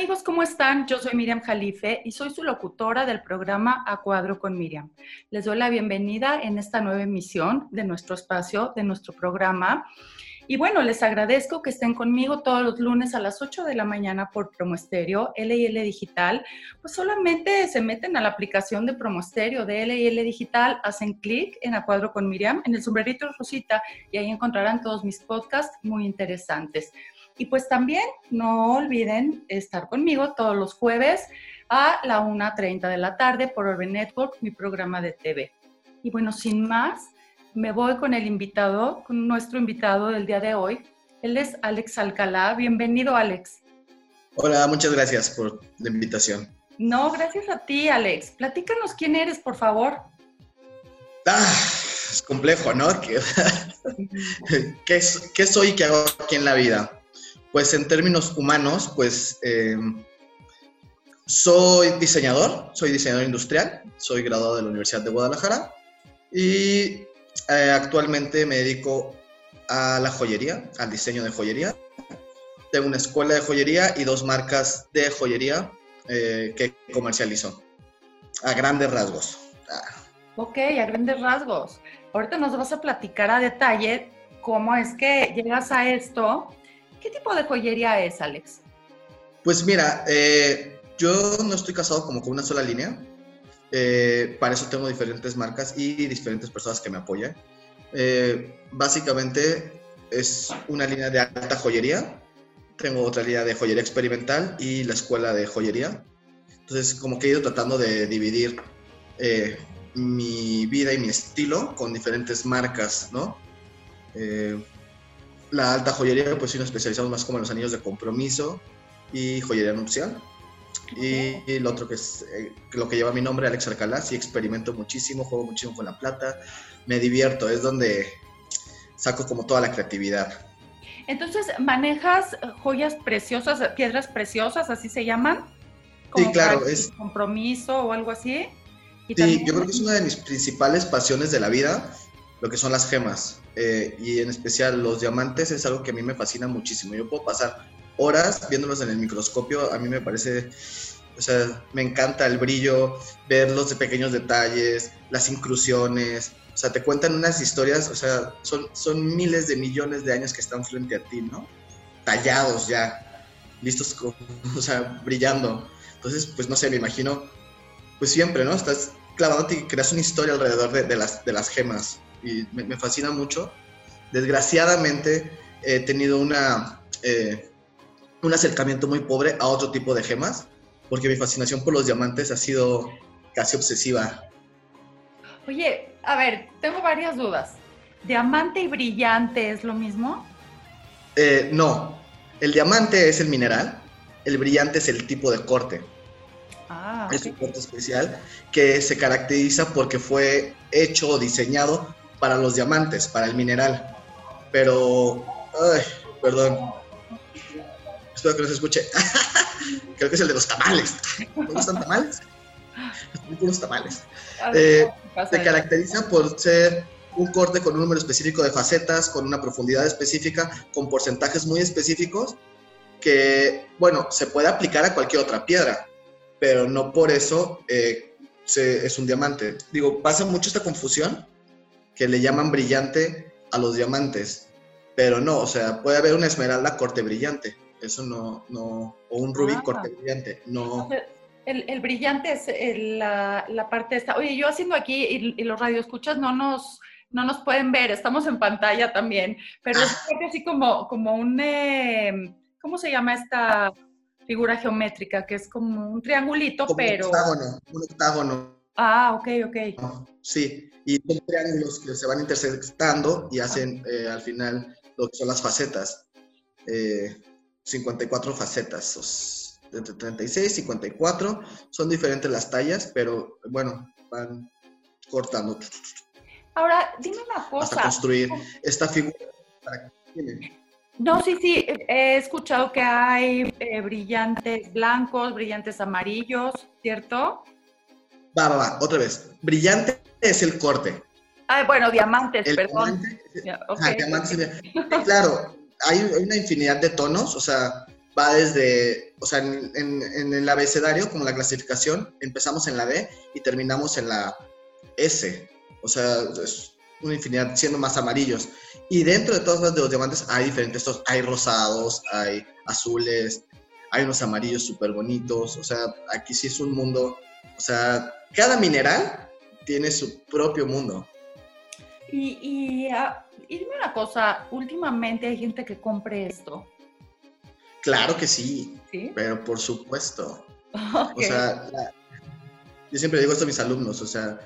Amigos, ¿cómo están? Yo soy Miriam Jalife y soy su locutora del programa A Cuadro con Miriam. Les doy la bienvenida en esta nueva emisión de nuestro espacio, de nuestro programa. Y bueno, les agradezco que estén conmigo todos los lunes a las 8 de la mañana por Promoesterio, LIL Digital. Pues solamente se meten a la aplicación de Promoesterio de LIL Digital, hacen clic en A Cuadro con Miriam, en el sombrerito rosita, y ahí encontrarán todos mis podcasts muy interesantes. Y pues también no olviden estar conmigo todos los jueves a la 1.30 de la tarde por Orbe Network, mi programa de TV. Y bueno, sin más, me voy con el invitado, con nuestro invitado del día de hoy. Él es Alex Alcalá. Bienvenido, Alex. Hola, muchas gracias por la invitación. No, gracias a ti, Alex. Platícanos quién eres, por favor. Ah, es complejo, ¿no? ¿Qué, ¿Qué, soy y qué hago aquí en la vida? Pues en términos humanos, pues eh, soy diseñador, soy diseñador industrial, soy graduado de la Universidad de Guadalajara y eh, actualmente me dedico a la joyería, al diseño de joyería. Tengo una escuela de joyería y dos marcas de joyería eh, que comercializo a grandes rasgos. Ok, a grandes rasgos. Ahorita nos vas a platicar a detalle cómo es que llegas a esto. ¿Qué tipo de joyería es, Alex? Pues mira, eh, yo no estoy casado como con una sola línea. Eh, para eso tengo diferentes marcas y diferentes personas que me apoyan. Eh, básicamente es una línea de alta joyería, tengo otra línea de joyería experimental y la escuela de joyería. Entonces, como que he ido tratando de dividir mi vida y mi estilo con diferentes marcas, ¿no? La alta joyería, pues sí nos especializamos más como en los anillos de compromiso y joyería nupcial. Y, el lo otro que es eh, lo que lleva mi nombre, Alex Alcalá, sí experimento muchísimo, juego muchísimo con la plata, me divierto, es donde saco como toda la creatividad. Entonces, ¿manejas joyas preciosas, piedras preciosas, así se llaman? sí, claro. Es compromiso o algo así. sí, yo creo que es una de mis principales pasiones de la vida, lo que son las gemas. Eh, y en especial los diamantes es algo que a mí me fascina muchísimo. Yo puedo pasar horas viéndolos en el microscopio. A mí me parece, o sea, me encanta el brillo, ver los pequeños detalles, las inclusiones. O sea, te cuentan unas historias, o sea, son, son miles de millones de años que están frente a ti, ¿no? Tallados ya, listos, o sea, brillando. Entonces, pues no sé, me imagino, pues siempre, ¿no? Estás clavándote y creas una historia alrededor de, las, de las gemas. Y me, fascina mucho. Desgraciadamente he tenido una, eh, un acercamiento muy pobre a otro tipo de gemas, porque mi fascinación por los diamantes ha sido casi obsesiva. Oye, a ver, tengo varias dudas. ¿Diamante y brillante es lo mismo? Eh, no, el diamante es el mineral, el brillante es el tipo de corte. Ah, Es un corte especial que se caracteriza porque fue hecho o diseñado para los diamantes, para el mineral. Pero, ay, perdón, Espero que no se escuche. Creo que es el de los tamales. ¿No gustan tamales? Los tamales. Eh, se caracteriza por ser un corte con un número específico de facetas, con una profundidad específica, con porcentajes muy específicos, que, bueno, se puede aplicar a cualquier otra piedra, pero no por eso eh, es un diamante. Digo, pasa mucho esta confusión que le llaman brillante a los diamantes, pero no, o sea, puede haber una esmeralda corte brillante eso no, no, o un rubí ah. corte brillante, no. El, el brillante es la, la, parte esta. Oye, yo haciendo aquí y, los radioescuchas no nos, no nos pueden ver, estamos en pantalla también, pero es ah. así como, como un, em, ¿cómo se llama esta figura geométrica? Que es como un triangulito, pero... Un octágono, un octágono. Ah, ok, ok. Sí, y son triángulos que se van intersectando y hacen eh, al final lo que son las facetas. Eh, 54 facetas, entre 36 y 54. Son diferentes las tallas, pero bueno, van cortando. Ahora, dime una cosa. Hasta construir esta figura. no, sí, sí, he escuchado que hay eh, brillantes blancos, brillantes amarillos, ¿cierto? Va, va, va, otra vez. Brillante es el corte. Ah, bueno, diamantes, perdón. Diamante, diamantes, claro, hay una infinidad de tonos, o sea, va desde, o sea, en, en, el abecedario, como la clasificación, empezamos en la D y terminamos en la S. O sea, es una infinidad, siendo más amarillos. Y dentro de todos los diamantes hay diferentes, hay rosados, hay azules, hay unos amarillos súper bonitos. O sea, aquí sí es un mundo, o sea, cada mineral tiene su propio mundo. Y, y, ah, y dime una cosa, últimamente hay gente que compre esto. Claro que sí, pero por supuesto. O sea, yo siempre digo esto a mis alumnos, o sea,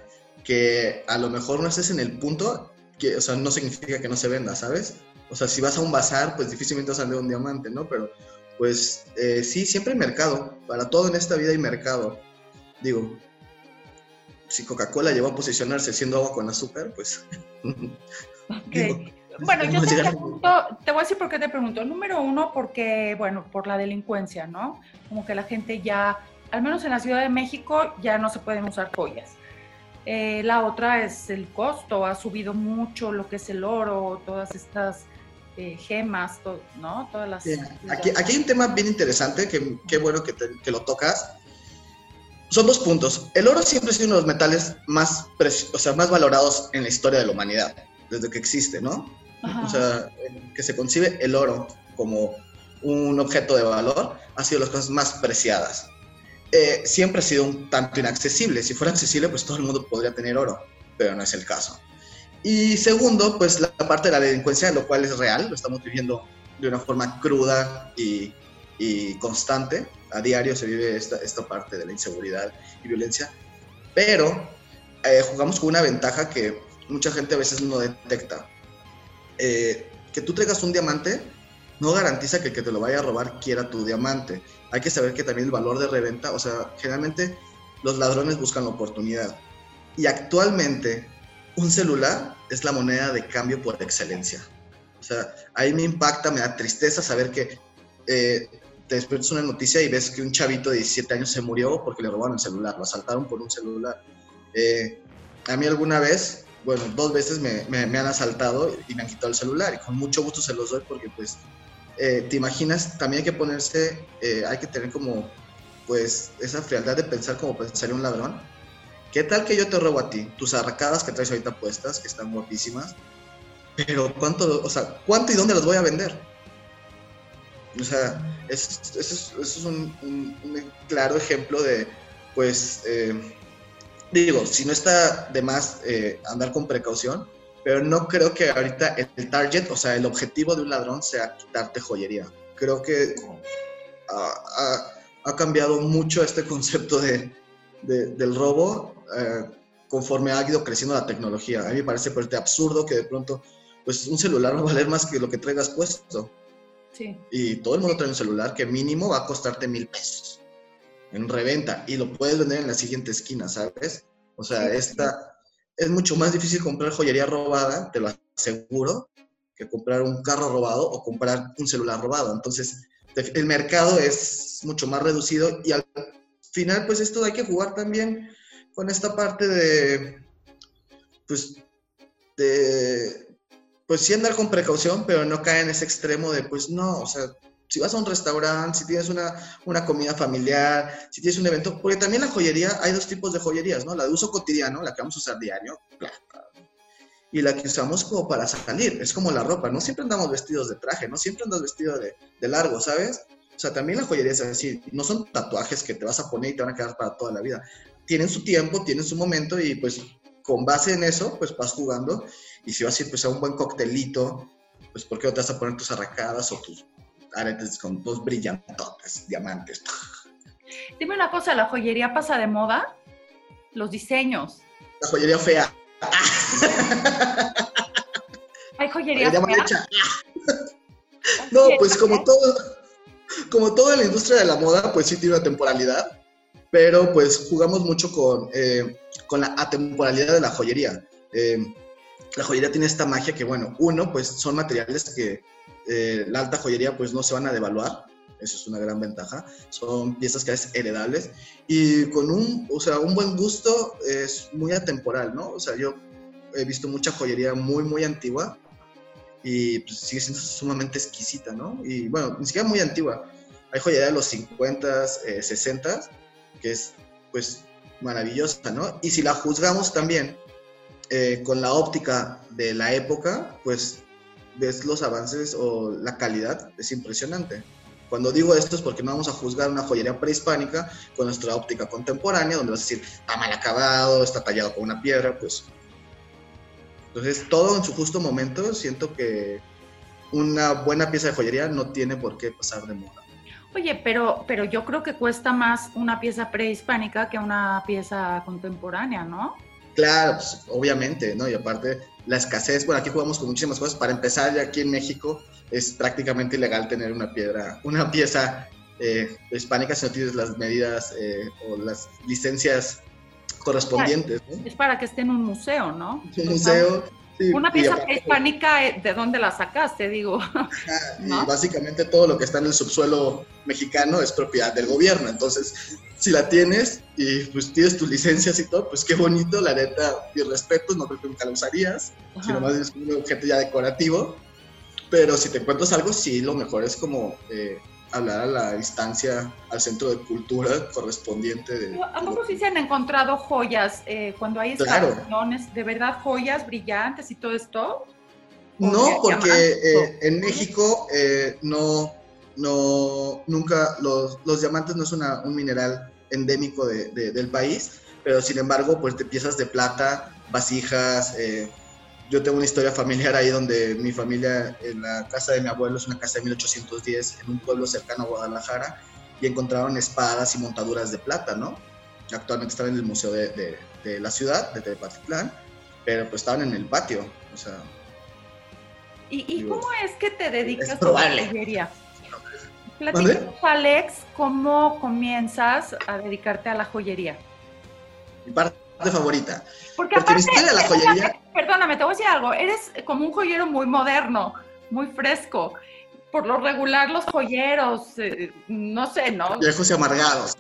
que a lo mejor no estés en el punto, que, o sea, no significa que no se venda, ¿sabes? O sea, si vas a un bazar, pues difícilmente vas a vender un diamante, ¿no? Pero, pues eh, sí, siempre hay mercado. Para todo en esta vida hay mercado. Digo, si Coca-Cola llegó a posicionarse siendo agua con azúcar, pues... Bueno, yo te pregunto, te voy a decir por qué te pregunto. Número uno, porque, bueno, por la delincuencia, ¿no? Como que la gente ya, al menos en la Ciudad de México, ya no se pueden usar joyas. Eh, la otra es el costo, ha subido mucho lo que es el oro, todas estas eh, gemas, ¿no? Todas las... Aquí, aquí, hay un tema bien interesante, que qué bueno que, que, lo tocas. Son dos puntos. El oro siempre ha sido uno de los metales más, o sea, más valorados en la historia de la humanidad, desde que existe, ¿no? O sea, que se concibe el oro como un objeto de valor, ha sido las cosas más preciadas. Eh, siempre ha sido un tanto inaccesible. Si fuera accesible, pues todo el mundo podría tener oro, pero no es el caso. Y segundo, pues la parte de la delincuencia, lo cual es real, lo estamos viviendo de una forma cruda y, y constante. A diario se vive esta, esta, parte de la inseguridad y violencia, pero eh, jugamos con una ventaja que mucha gente a veces no detecta. Eh, que tú traigas un diamante no garantiza que el que te lo vaya a robar quiera tu diamante. Hay que saber que también el valor de reventa, o sea, generalmente los ladrones buscan la oportunidad. Y actualmente un celular es la moneda de cambio por excelencia. O sea, ahí me impacta, me da tristeza saber que eh, te despiertas una noticia y ves que un chavito de 17 años se murió porque le robaron el celular, lo asaltaron por un celular. Eh, a mí alguna vez bueno, dos veces me, me, han asaltado y me han quitado el celular y con mucho gusto se los doy porque pues eh, te imaginas, también hay que ponerse, eh, hay que tener como pues esa frialdad de pensar como pensaría un ladrón. ¿Qué tal que yo te robo a ti? Tus arracadas que traes ahorita puestas, que están guapísimas, pero ¿cuánto, o sea, cuánto y dónde las voy a vender? O sea, eso, es, un, un, claro ejemplo de, pues, eh, digo, si no está de más eh, andar con precaución, pero no creo que ahorita el target, o sea, el objetivo de un ladrón sea quitarte joyería. Creo que ha, cambiado mucho este concepto de, del robo eh, conforme ha ido creciendo la tecnología. A mí me parece absurdo que de pronto, pues un celular va a valer más que lo que traigas puesto. Sí. Y todo el mundo trae un celular que mínimo va a costarte mil pesos en reventa y lo puedes vender en la siguiente esquina, ¿sabes? O sea, esta es mucho más difícil comprar joyería robada, te lo aseguro, que comprar un carro robado o comprar un celular robado. Entonces, el mercado es mucho más reducido y al final, pues esto hay que jugar también con esta parte de, pues, de, pues sí andar con precaución, pero no caer en ese extremo de, pues no, o sea, si vas a un restaurante, si tienes una, una, comida familiar, si tienes un evento, porque también la joyería, hay dos tipos de joyerías, ¿no? La de uso cotidiano, la que vamos a usar diario, y la que usamos como para salir, es como la ropa, no siempre andamos vestidos de traje, no siempre andas vestido de, de largo, ¿sabes? O sea, también la joyería es así, no son tatuajes que te vas a poner y te van a quedar para toda la vida. Tienen su tiempo, tienen su momento y pues con base en eso, pues vas jugando. Y si vas a ir pues a un buen coctelito, pues ¿por qué no te vas a poner tus arracadas o tus aretes con dos brillantotes, diamantes. Dime una cosa, ¿la joyería pasa de moda? Los diseños. La joyería fea. ¿Hay joyería, fea? no, pues como todo, como toda la industria de la moda, pues sí tiene una temporalidad, pero pues jugamos mucho con, eh, con la atemporalidad de la joyería. Eh, la joyería tiene esta magia que, bueno, uno, pues son materiales que eh, la alta joyería pues no se van a devaluar, eso es una gran ventaja, son piezas que es heredables y con un, o sea, un buen gusto es muy atemporal, ¿no? O sea, yo he visto mucha joyería muy, muy antigua y pues, sigue siendo sumamente exquisita, ¿no? Y bueno, ni siquiera muy antigua. Hay joyería de los 50, 60, que es pues maravillosa, ¿no? Y si la juzgamos también eh, con la óptica de la época, pues ves los avances o la calidad, es impresionante. Cuando digo esto es porque no vamos a juzgar una joyería prehispánica con nuestra óptica contemporánea, donde vas a decir, está mal acabado, está tallado con una piedra, pues... Entonces, todo en su justo momento, siento que una buena pieza de joyería no tiene por qué pasar de moda. Oye, pero, pero yo creo que cuesta más una pieza prehispánica que una pieza contemporánea, ¿no? Claro, pues, obviamente, ¿no? Y aparte, la escasez, bueno, aquí jugamos con muchísimas cosas. Para empezar, ya aquí en México es prácticamente ilegal tener una piedra, una pieza eh, hispánica si no tienes las medidas eh, o las licencias correspondientes. ¿no? Es para que esté en un museo, ¿no? Un museo una pieza prehispánica, eh, ¿de dónde la sacaste? Digo. y básicamente todo lo que está en el subsuelo mexicano es propiedad del gobierno. Entonces, si la tienes y pues tienes tus licencias y todo, pues qué bonito, la neta, y respeto, no creo que nunca la usarías, sino más es un objeto ya decorativo. Pero si te encuentras algo, sí, lo mejor es como eh, hablar a la instancia, al centro de cultura correspondiente. De, ¿A poco sí se han encontrado joyas eh, cuando hay excavaciones? ¿De verdad joyas brillantes y todo esto? No, porque eh, en México eh, no, no, nunca, los, los diamantes no es una, un mineral endémico de, del país, pero sin embargo, pues de piezas de plata, vasijas, yo tengo una historia familiar ahí donde mi familia, en la casa de mi abuelo, es una casa de 1810, en un pueblo cercano a Guadalajara, y encontraron espadas y montaduras de plata, ¿no? Actualmente están en el museo de, de, la ciudad, de Tepatitlán, pero pues estaban en el patio, o sea... ¿Y, y cómo es que te dedicas a la joyería? Platícanos, Alex, ¿cómo comienzas a dedicarte a la joyería? Mi parte favorita. Porque, Porque aparte, la joyería... Perdóname, te voy a decir algo. Eres como un joyero muy moderno, muy fresco. Por lo regular, los joyeros, eh, no sé, ¿no? Viejos y amargados.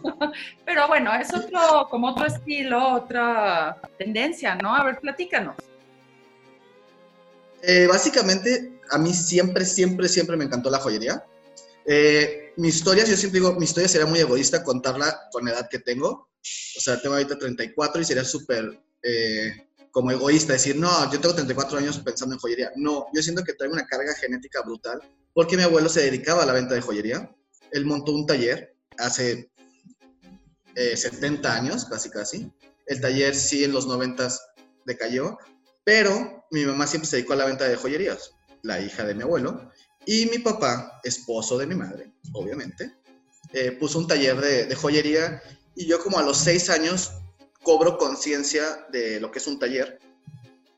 Pero bueno, es otro, como otro estilo, otra tendencia, ¿no? A ver, platícanos. Eh, básicamente, a mí siempre, siempre, siempre me encantó la joyería. Eh, mi historia, yo siempre digo, mi historia sería muy egoísta contarla con la edad que tengo. O sea, tengo ahorita 34 y sería súper eh, como egoísta decir, no, yo tengo 34 años pensando en joyería. No, yo siento que traigo una carga genética brutal porque mi abuelo se dedicaba a la venta de joyería. Él montó un taller hace 70 eh, años, casi casi. El taller sí en los 90 decayó, pero mi mamá siempre se dedicó a la venta de joyerías, la hija de mi abuelo. Y mi papá, esposo de mi madre, obviamente, eh, puso un taller de, de joyería y yo como a los seis años cobro conciencia de lo que es un taller,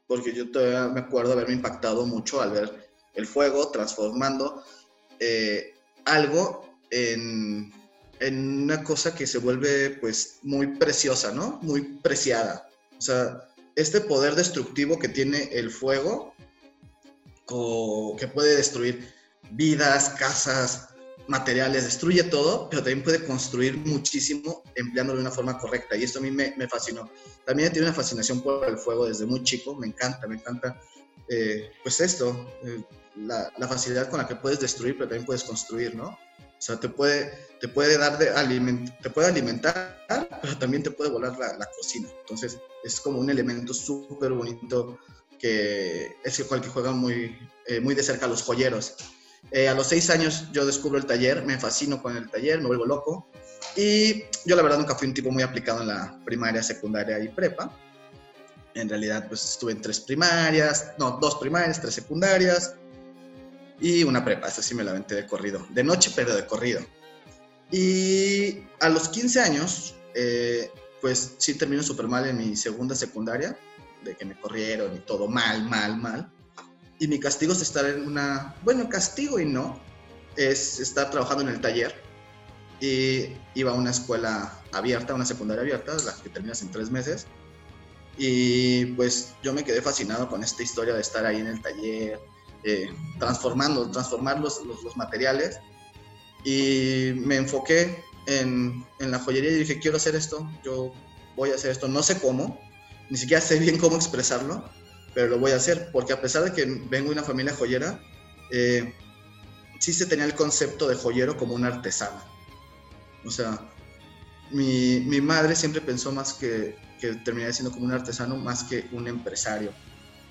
porque yo todavía me acuerdo haberme impactado mucho al ver el fuego transformando eh, algo en, en, una cosa que se vuelve pues muy preciosa, ¿no? Muy preciada. O sea, este poder destructivo que tiene el fuego, o que puede destruir vidas, casas, materiales, destruye todo, pero también puede construir muchísimo empleándolo de una forma correcta. Y esto a mí me, me fascinó. También tiene una fascinación por el fuego desde muy chico, me encanta, me encanta. Eh, pues esto, eh, la, la, facilidad con la que puedes destruir, pero también puedes construir, ¿no? O sea, te puede, te puede dar de aliment te puede alimentar, pero también te puede volar la, la cocina. Entonces, es como un elemento súper bonito que es el cual que juegan muy, eh, muy de cerca los joyeros. Eh, a los seis años yo descubro el taller, me fascino con el taller, me vuelvo loco. Y yo la verdad nunca fui un tipo muy aplicado en la primaria, secundaria y prepa. En realidad pues estuve en tres primarias, no, dos primarias, tres secundarias y una prepa. Esa sí me la aventé de corrido, de noche pero de corrido. Y a los 15 años, eh, pues sí termino súper mal en mi segunda secundaria, de que me corrieron y todo mal, mal, mal y mi castigo es estar en una, bueno, castigo y no, es estar trabajando en el taller y iba a una escuela abierta, una secundaria abierta, la que terminas en tres meses. Y pues yo me quedé fascinado con esta historia de estar ahí en el taller, eh, transformando, transformar los, los, materiales. Y me enfoqué en, en, la joyería y dije, quiero hacer esto, yo voy a hacer esto, no sé cómo, ni siquiera sé bien cómo expresarlo, pero lo voy a hacer, porque a pesar de que vengo de una familia joyera, eh, sí se tenía el concepto de joyero como un artesano. O sea, mi, mi madre siempre pensó más que, que terminaría siendo como un artesano más que un empresario.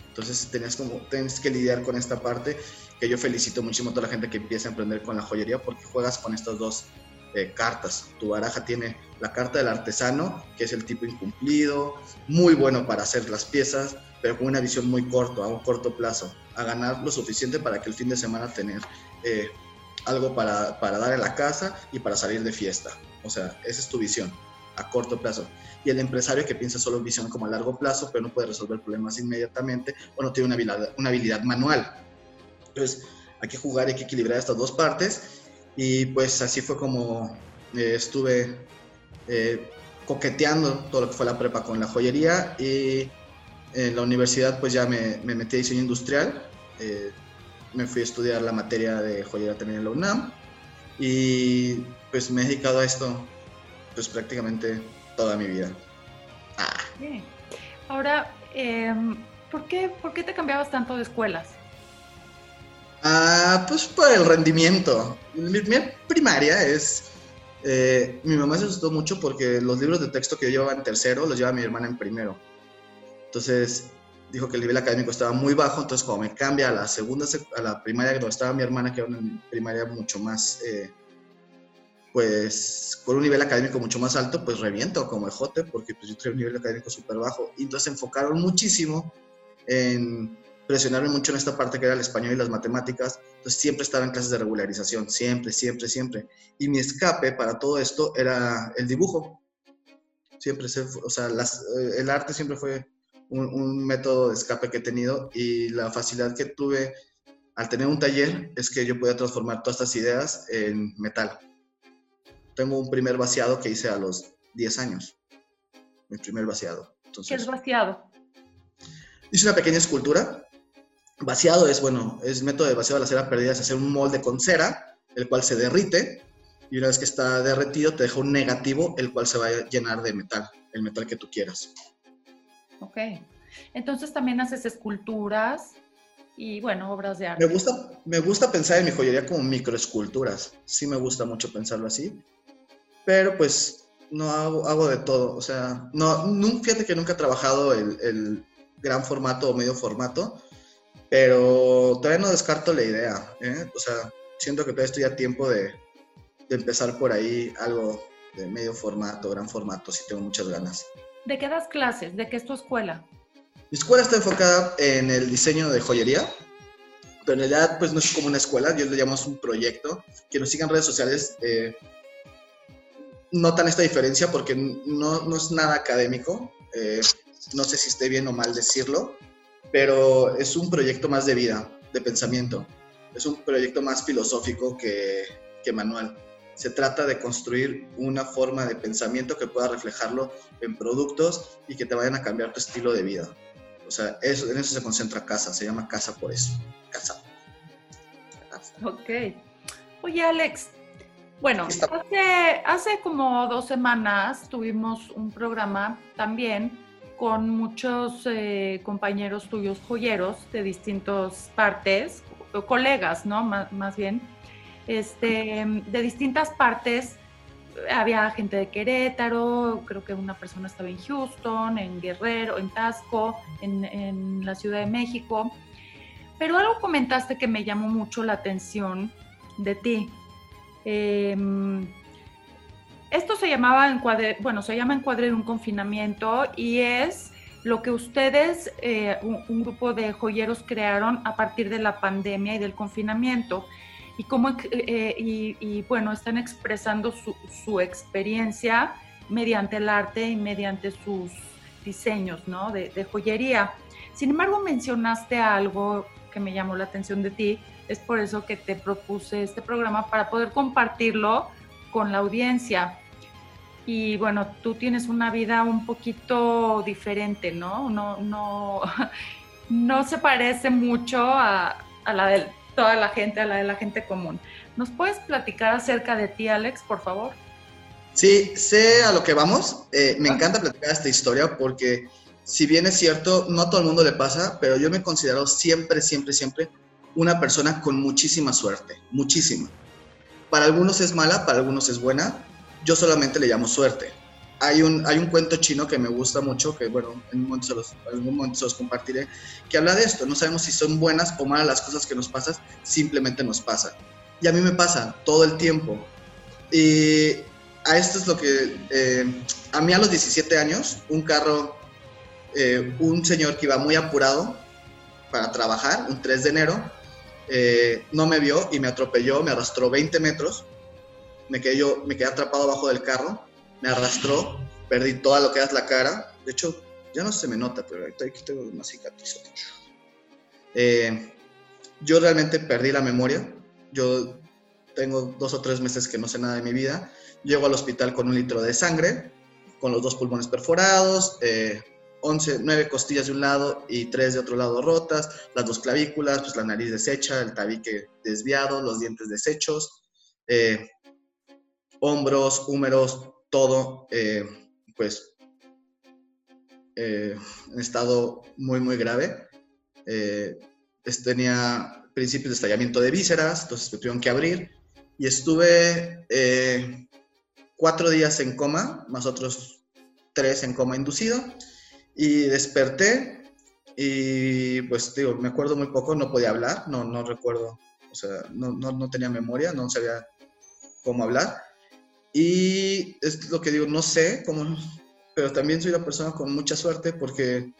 Entonces tenías como, tienes que lidiar con esta parte que yo felicito muchísimo a toda la gente que empieza a emprender con la joyería porque juegas con estas dos eh, cartas. Tu baraja tiene la carta del artesano, que es el tipo incumplido, muy bueno para hacer las piezas, pero con una visión muy corta, a un corto plazo, a ganar lo suficiente para que el fin de semana tener eh, algo para, para dar en la casa y para salir de fiesta. O sea, esa es tu visión a corto plazo. Y el empresario que piensa solo en visión como a largo plazo, pero no puede resolver problemas inmediatamente o no tiene una habilidad, una habilidad manual. Entonces, hay que jugar, hay que equilibrar estas dos partes y pues así fue como eh, estuve eh, coqueteando todo lo que fue la prepa con la joyería y en la universidad pues ya me, me metí a diseño industrial. Eh, me fui a estudiar la materia de joyería también en la UNAM y pues me he dedicado a esto pues prácticamente toda mi vida. Ah. Ahora, em, ¿por, qué, ¿por qué te cambiabas tanto de escuelas? Ah, pues por el rendimiento. Mi, primaria es... Eh, mi mamá se asustó mucho porque los libros de texto que yo llevaba en tercero los llevaba mi hermana en primero. Entonces dijo que el nivel académico estaba muy bajo, entonces cuando me cambia a la segunda, a la primaria donde estaba mi hermana, que era una primaria mucho más, eh, pues con un nivel académico mucho más alto, pues reviento como ejote, porque pues yo tenía un nivel académico súper bajo. Y entonces enfocaron muchísimo en presionarme mucho en esta parte que era el español y las matemáticas, entonces siempre estaba en clases de regularización, siempre, siempre, siempre. Y mi escape para todo esto era el dibujo. Siempre, se, o sea, eh, el arte siempre fue un, método de escape que he tenido y la facilidad que tuve al tener un taller es que yo podía transformar todas estas ideas en metal. Tengo un primer vaciado que hice a los 10 años, mi primer vaciado. Entonces, ¿Qué es vaciado? Hice una pequeña escultura Vaciado es, bueno, es método de vaciado de la cera perdida, es hacer un molde con cera, el cual se derrite, y una vez que está derretido te deja un negativo, el cual se va a llenar de metal, el metal que tú quieras. Ok. Entonces también haces esculturas y, bueno, obras de arte. Me gusta, me gusta pensar en mi joyería como microesculturas. Sí me gusta mucho pensarlo así. Pero pues no hago, hago de todo. O sea, no, fíjate que nunca he trabajado el, el gran formato o medio formato pero todavía no descarto la idea, ¿eh? O sea, siento que todavía estoy a tiempo de, de, empezar por ahí algo de medio formato, gran formato, si tengo muchas ganas. ¿De qué das clases? ¿De qué es tu escuela? Mi escuela está enfocada en el diseño de joyería, pero en realidad pues no es como una escuela, yo le llamamos un proyecto. Que nos sigan redes sociales eh, notan esta diferencia porque no, es nada académico, eh, no sé si esté bien o mal decirlo, pero es un proyecto más de vida, de pensamiento. Es un proyecto más filosófico que manual. Se trata de construir una forma de pensamiento que pueda reflejarlo en productos y que te vayan a cambiar tu estilo de vida. O sea, eso, en eso se concentra casa, se llama casa por eso. Casa. Ok. Oye, Alex, bueno, hace, hace como dos semanas tuvimos un programa también con muchos eh, compañeros tuyos joyeros de distintas partes, colegas, ¿no? más bien, este, de distintas partes. Había gente de Querétaro, creo que una persona estaba en Houston, en Guerrero, en Tasco, en, la Ciudad de México. Pero algo comentaste que me llamó mucho la atención de ti. Em, esto se llamaba encuadre, bueno, se llama encuadre de un confinamiento y es lo que ustedes, eh, un, grupo de joyeros crearon a partir de la pandemia y del confinamiento. Y, cómo, eh, y, bueno, están expresando su, experiencia mediante el arte y mediante sus diseños ¿no? de, de joyería. Sin embargo, mencionaste algo que me llamó la atención de ti, es por eso que te propuse este programa para poder compartirlo con la audiencia. Y bueno, tú tienes una vida un poquito diferente, ¿no? No, no, no se parece mucho a, la de toda la gente, a la de la gente común. ¿Nos puedes platicar acerca de ti, Alex, por favor? Sí, sé a lo que vamos. Eh, me encanta platicar esta historia porque, si bien es cierto, no a todo el mundo le pasa, pero yo me considero siempre, siempre, siempre una persona con muchísima suerte, muchísima. Para algunos es mala, para algunos es buena. Yo solamente le llamo suerte. Hay un, hay un cuento chino que me gusta mucho, que bueno, en, un momento se los, en algún momento se los compartiré, que habla de esto. No sabemos si son buenas o malas las cosas que nos pasan, simplemente nos pasan. Y a mí me pasa todo el tiempo. Y a esto es lo que, eh, a mí a los 17 años, un carro, eh, un señor que iba muy apurado para trabajar, un 3 de enero, eh, no me vio y me atropelló, me arrastró 20 metros, me quedé, yo, me quedé atrapado abajo del carro, me arrastró, perdí toda lo que es la cara, de hecho ya no se me nota, pero aquí tengo una cicatriz. Eh, yo realmente perdí la memoria, yo tengo dos o tres meses que no sé nada de mi vida, llego al hospital con un litro de sangre, con los dos pulmones perforados, eh, 11, 9 costillas de un lado y 3 de otro lado rotas, las dos clavículas, pues la nariz deshecha, el tabique desviado, los dientes deshechos, eh, hombros, húmeros, todo, eh, pues, eh, en estado muy, muy grave. tenía principios de estallamiento de vísceras, entonces me tuvieron que abrir y estuve cuatro días en coma, más otros tres en coma inducido y desperté y pues digo, me acuerdo muy poco, no podía hablar, no, no recuerdo, o sea, no, no, no tenía memoria, no sabía cómo hablar. Y es lo que digo, no sé cómo, pero también soy una persona con mucha suerte porque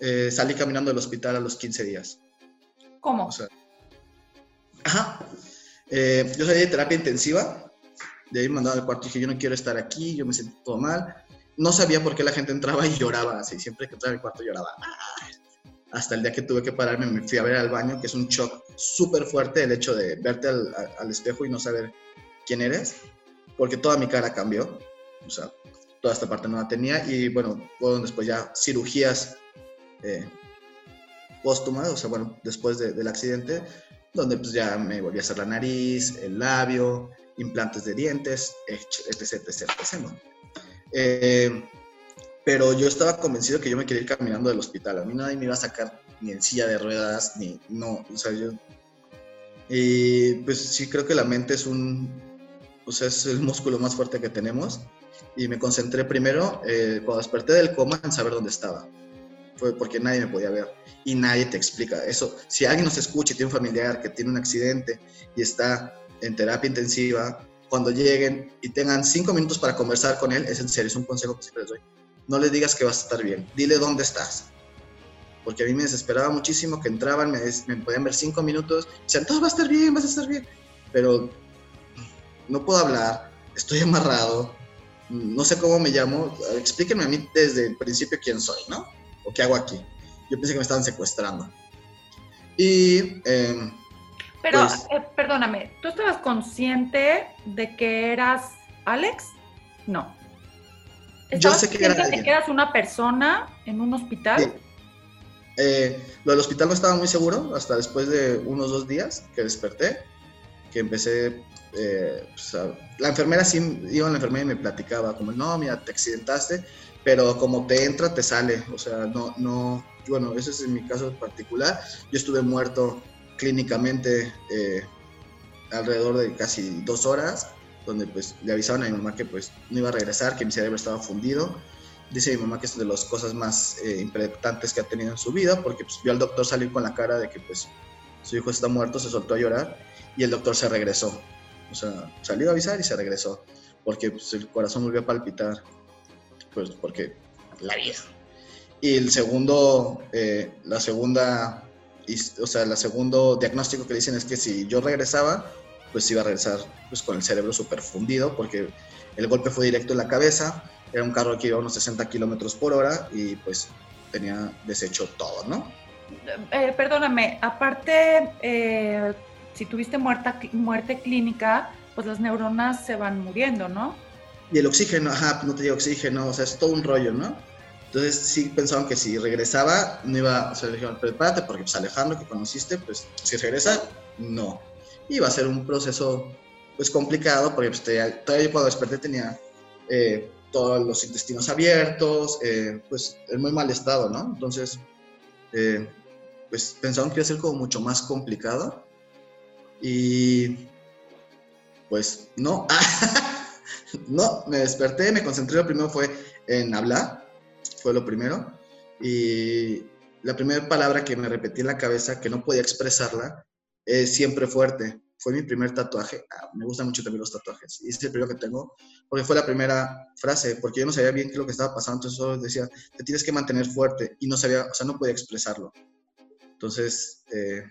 eh, salí caminando del hospital a los 15 días. ¿Cómo? O sea, ajá. Eh, yo salí de terapia intensiva, de ahí me mandaron al cuarto y dije, yo no quiero estar aquí, yo me siento todo mal no sabía por qué la gente entraba y lloraba así, siempre que entraba al cuarto lloraba. Hasta el día que tuve que pararme, me fui a ver al baño, que es un shock súper fuerte el hecho de verte al, espejo y no saber quién eres, porque toda mi cara cambió, o sea, toda esta parte no la tenía y bueno, fueron después ya cirugías eh, póstumas, o sea, bueno, después del accidente, donde pues ya me volví a hacer la nariz, el labio, implantes de dientes, etc, etc, etc, eh, pero yo estaba convencido que yo me quería ir caminando del hospital. A mí nadie me iba a sacar ni en silla de ruedas, ni no, o sea, yo... Y pues sí creo que la mente es un, sea, es el músculo más fuerte que tenemos. Y me concentré primero, eh, cuando desperté del coma, en saber dónde estaba. Fue porque nadie me podía ver y nadie te explica. Eso, si alguien nos escucha y tiene un familiar que tiene un accidente y está en terapia intensiva, cuando lleguen y tengan cinco minutos para conversar con él, es en serio, es un consejo que siempre les doy. No le digas que vas a estar bien, dile dónde estás. Porque a mí me desesperaba muchísimo que entraban, me, me podían ver cinco minutos, y decían, todo va a estar bien, vas a estar bien. Pero no puedo hablar, estoy amarrado, no sé cómo me llamo, explíquenme a mí desde el principio quién soy, ¿no? O qué hago aquí. Yo pensé que me estaban secuestrando. Y eh, pero, pues eh, perdóname, ¿tú estabas consciente de que eras Alex? No. Yo sé que, era de que eras una persona en un hospital? Eh, lo del hospital no estaba muy seguro hasta después de unos dos días que desperté, que empecé, eh, pues, la enfermera sí, iba a la enfermera y me platicaba como, no, mira, te accidentaste, pero como te entra, te sale, o sea, no, no, bueno, ese es en mi caso particular, yo estuve muerto clínicamente eh, alrededor de casi dos horas, donde pues le avisaban a mi mamá que pues no iba a regresar, que mi cerebro estaba fundido. Dice mi mamá que es de las cosas más eh, impactantes que ha tenido en su vida, porque pues, vio al doctor salir con la cara de que pues su hijo está muerto, se soltó a llorar y el doctor se regresó. O sea, salió a avisar y se regresó, porque pues, el corazón volvió a palpitar, pues porque la vida. Y el segundo, eh, la segunda o sea, el segundo diagnóstico que dicen es que si yo regresaba, pues iba a regresar pues, con el cerebro súper fundido, porque el golpe fue directo en la cabeza, era un carro que iba a unos 60 kilómetros por hora y pues tenía deshecho todo, ¿no? Eh, perdóname, aparte, eh, si tuviste muerta, muerte clínica, pues las neuronas se van muriendo, ¿no? Y el oxígeno, ajá, no tenía oxígeno, o sea, es todo un rollo, ¿no? Entonces sí pensaban que si regresaba, no iba, o sea, dijeron, prepárate porque pues Alejandro que conociste, pues si regresa, no. Iba a ser un proceso pues complicado porque pues, todavía cuando desperté tenía eh, todos los intestinos abiertos, eh, pues en muy mal estado, ¿no? Entonces, eh, pues pensaban que iba a ser como mucho más complicado. Y pues no, no, me desperté, me concentré, lo primero fue en hablar, fue lo primero. Y la primera palabra que me repetí en la cabeza, que no podía expresarla, es siempre fuerte. Fue mi primer tatuaje. Ah, me gustan mucho también los tatuajes. Y es el primero que tengo, porque fue la primera frase, porque yo no sabía bien qué es lo que estaba pasando, entonces solo decía, te tienes que mantener fuerte. Y no sabía, o sea, no podía expresarlo. Entonces, eh,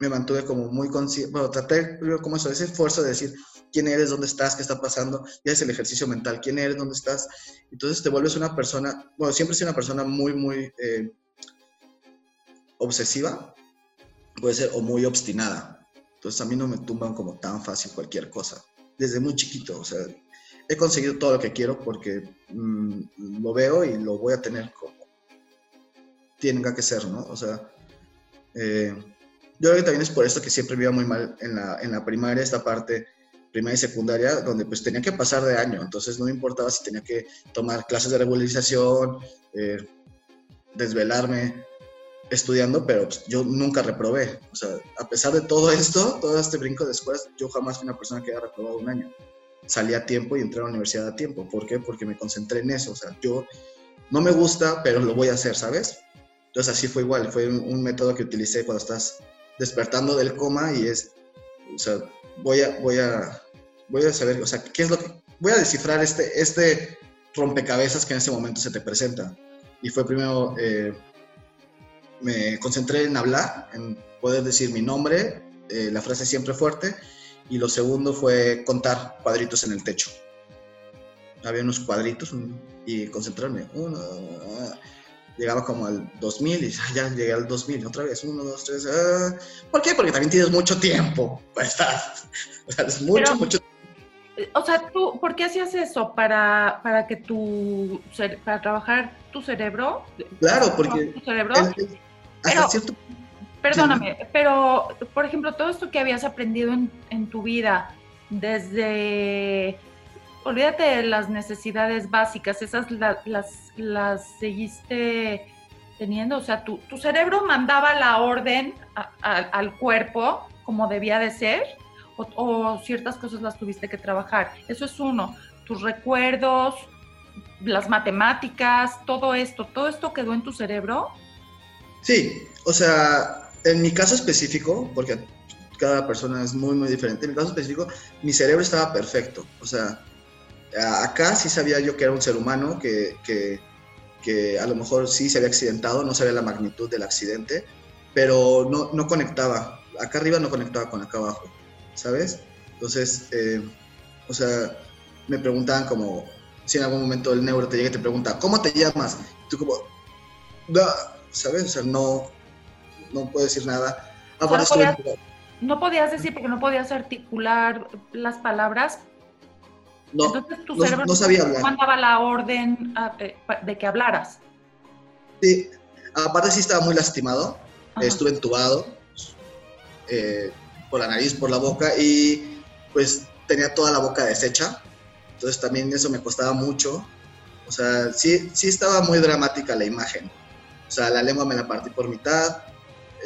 me mantuve como muy consciente, bueno, traté como eso, ese esfuerzo de decir quién eres, dónde estás, qué está pasando, ya es el ejercicio mental, quién eres, dónde estás. Entonces te vuelves una persona, bueno, siempre he sido una persona muy, muy eh, obsesiva, puede ser, o muy obstinada. Entonces a mí no me tumban como tan fácil cualquier cosa, desde muy chiquito, o sea, he conseguido todo lo que quiero porque mm, lo veo y lo voy a tener como tenga que ser, ¿no? O sea, eh, yo creo que también es por esto que siempre me iba muy mal en la, en la primaria, esta parte primaria y secundaria, donde pues tenía que pasar de año, entonces no me importaba si tenía que tomar clases de regularización, eh, desvelarme estudiando, pero pues, yo nunca reprobé. O sea, a pesar de todo esto, todo este brinco de escuelas, yo jamás fui una persona que haya reprobado un año. Salí a tiempo y entré a la universidad a tiempo. ¿Por qué? Porque me concentré en eso. O sea, yo no me gusta, pero lo voy a hacer, ¿sabes? Entonces así fue igual, fue un, método que utilicé cuando estás despertando del coma y es, o sea, voy a, voy a, voy a saber, o sea, qué es lo que, voy a descifrar este, este rompecabezas que en ese momento se te presenta. Y fue primero, eh, me concentré en hablar, en poder decir mi nombre, eh, la frase siempre fuerte, y lo segundo fue contar cuadritos en el techo. Había unos cuadritos y concentrarme. Uno, llegaba como al 2000 y ya llegué al 2000, otra vez, uno, dos, tres. Ah. ¿Por qué? Porque también tienes mucho tiempo estar. O sea, es mucho, mucho O sea, tú, ¿por qué hacías eso? ¿Para, para que tu, para trabajar tu cerebro? Claro, porque... Tu cerebro. pero, cierto... Perdóname, pero, por ejemplo, todo esto que habías aprendido en, en tu vida, desde olvídate de las necesidades básicas, esas las, las seguiste teniendo, o sea, tu, tu cerebro mandaba la orden al cuerpo como debía de ser, o, ciertas cosas las tuviste que trabajar. Eso es uno, tus recuerdos, las matemáticas, todo esto, todo esto quedó en tu cerebro. Sí, o sea, en mi caso específico, porque cada persona es muy, muy diferente, en mi caso específico, mi cerebro estaba perfecto, o sea, acá sí sabía yo que era un ser humano, que, que, que, a lo mejor sí se había accidentado, no sabía la magnitud del accidente, pero no, no conectaba. Acá arriba no conectaba con acá abajo, ¿sabes? Entonces, eh, o sea, me preguntaban como, si en algún momento el neuro te llega y te pregunta, ¿cómo te llamas? tú como, ¿sabes? O sea, no, no puedo decir nada. no, podías, no podías decir porque no podías articular las palabras, no, Entonces tu cerebro no sabía hablar. mandaba la orden ah, eh, de que hablaras. Sí, aparte sí estaba muy lastimado, estuve entubado eh, por la nariz, por la boca y pues tenía toda la boca deshecha, entonces también eso me costaba mucho, o sea, sí, sí estaba muy dramática la imagen, o sea, la lengua me la partí por mitad,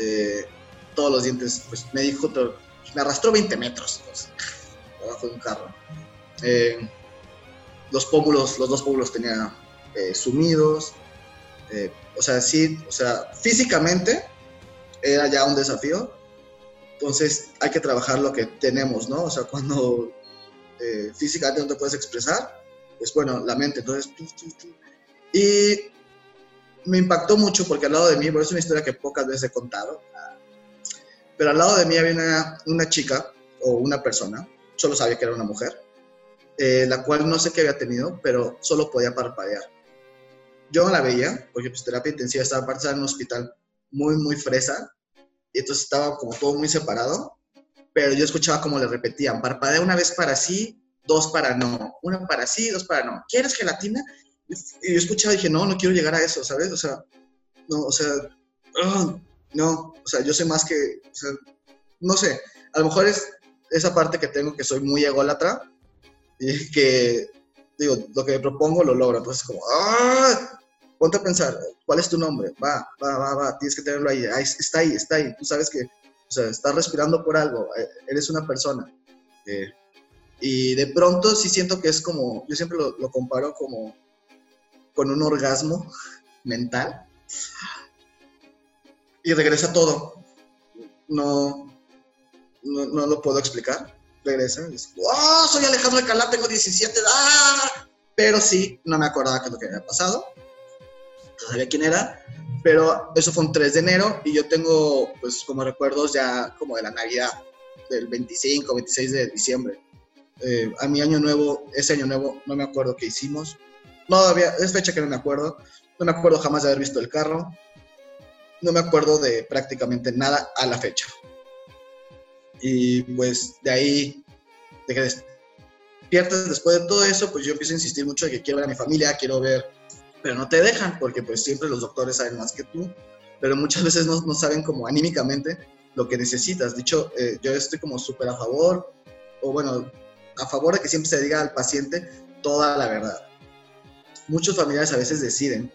eh, todos los dientes, pues me dijo, me arrastró 20 metros pues, abajo de un carro. Eh, los pómulos, los dos pómulos tenía eh, sumidos. Eh, o sea, sí, o sea, físicamente era ya un desafío. Entonces hay que trabajar lo que tenemos, ¿no? O sea, cuando físicamente no te puedes expresar, pues bueno, la mente, entonces... Y me impactó mucho porque al lado de mí, eso es una historia que pocas veces he contado, pero al lado de mí había una, una chica o una persona, solo sabía que era una mujer, eh, la cual no sé qué había tenido, pero solo podía parpadear. Yo no la veía, porque pues terapia intensiva estaba parada en un hospital muy, muy fresa, y entonces estaba como todo muy separado, pero yo escuchaba como le repetían, parpadea una vez para sí, dos para no, una para sí, dos para no. ¿Quieres gelatina? Y yo escuchaba y dije, no, no quiero llegar a eso, ¿sabes? O sea, no, o sea, no, o sea, yo sé más que, no sé, a lo mejor es esa parte que tengo que soy muy ególatra, y que, digo, lo que me propongo lo logro. Entonces, como, ¡ah! ponte a pensar, ¿cuál es tu nombre? Va, va, va, va, tienes que tenerlo ahí, está ahí, está ahí, tú sabes que, o sea, estás respirando por algo, eh, eres una persona. Eh, y de pronto sí siento que es como, yo siempre lo, lo comparo como con un orgasmo mental y regresa todo. No, no, no lo puedo explicar. Regresa y dice, ¡Oh, soy Alejandro Alcalá, tengo 17, ¡ah! Pero sí, no me acordaba qué es lo que había pasado. No sabía quién era. Pero eso fue un 3 de enero y yo tengo, pues, como recuerdos ya como de la Navidad, del 25, 26 de diciembre. Eh, a mi año nuevo, ese año nuevo, no me acuerdo qué hicimos. No, había, es fecha que no me acuerdo. No me acuerdo jamás de haber visto el carro. No me acuerdo de prácticamente nada a la fecha. Y pues de ahí, de que despiertas después de todo eso, pues yo empiezo a insistir mucho de que quiero ver a mi familia, quiero ver, pero no te dejan, porque pues siempre los doctores saben más que tú, pero muchas veces no, no saben como anímicamente lo que necesitas. Dicho, eh, yo estoy como súper a favor, o bueno, a favor de que siempre se diga al paciente toda la verdad. Muchos familiares a veces deciden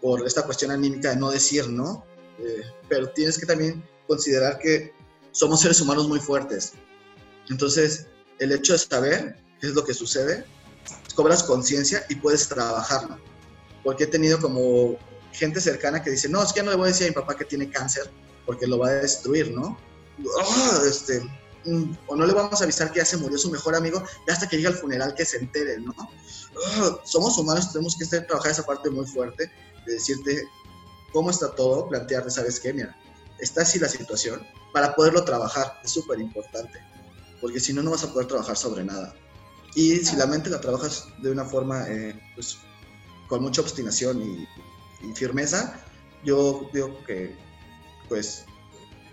por esta cuestión anímica de no decir no, eh, pero tienes que también considerar que somos seres humanos muy fuertes. Entonces, el hecho de saber qué es lo que sucede, cobras conciencia y puedes trabajarlo. Porque he tenido como gente cercana que dice, no, es que no le voy a decir a mi papá que tiene cáncer porque lo va a destruir, ¿no? Ah, este, mm, o no le vamos a avisar que ya se murió su mejor amigo y hasta que llegue al funeral que se entere, ¿no? Ah, somos humanos, tenemos que trabajar esa parte muy fuerte de decirte cómo está todo, plantearte, ¿sabes qué? Está así la situación, para poderlo trabajar, es súper importante, porque si no, no vas a poder trabajar sobre nada. Y si la mente la trabajas de una forma, eh, pues, con mucha obstinación y, firmeza, yo digo que, pues,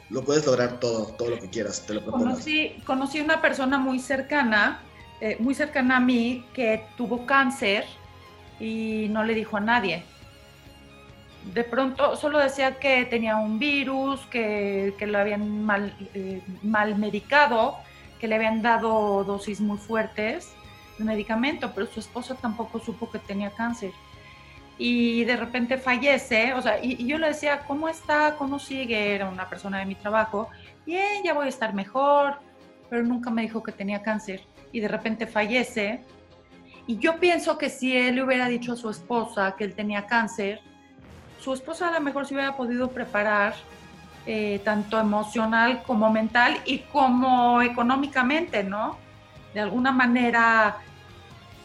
lo puedes lograr todo, todo lo que quieras, te lo. Conocí, conocí una persona muy cercana, eh, muy cercana a mí, que tuvo cáncer y no le dijo a nadie de pronto solo decía que tenía un virus, que, lo habían mal, eh, mal medicado, que le habían dado dosis muy fuertes de medicamento, pero su esposo tampoco supo que tenía cáncer. Y de repente fallece, o sea, y, yo le decía, ¿cómo está? ¿Cómo sigue? Era una persona de mi trabajo. Bien, ya voy a estar mejor, pero nunca me dijo que tenía cáncer. Y de repente fallece. Y yo pienso que si él le hubiera dicho a su esposa que él tenía cáncer, su esposa a lo mejor se hubiera podido preparar eh, tanto emocional como mental y como económicamente, ¿no? De alguna manera,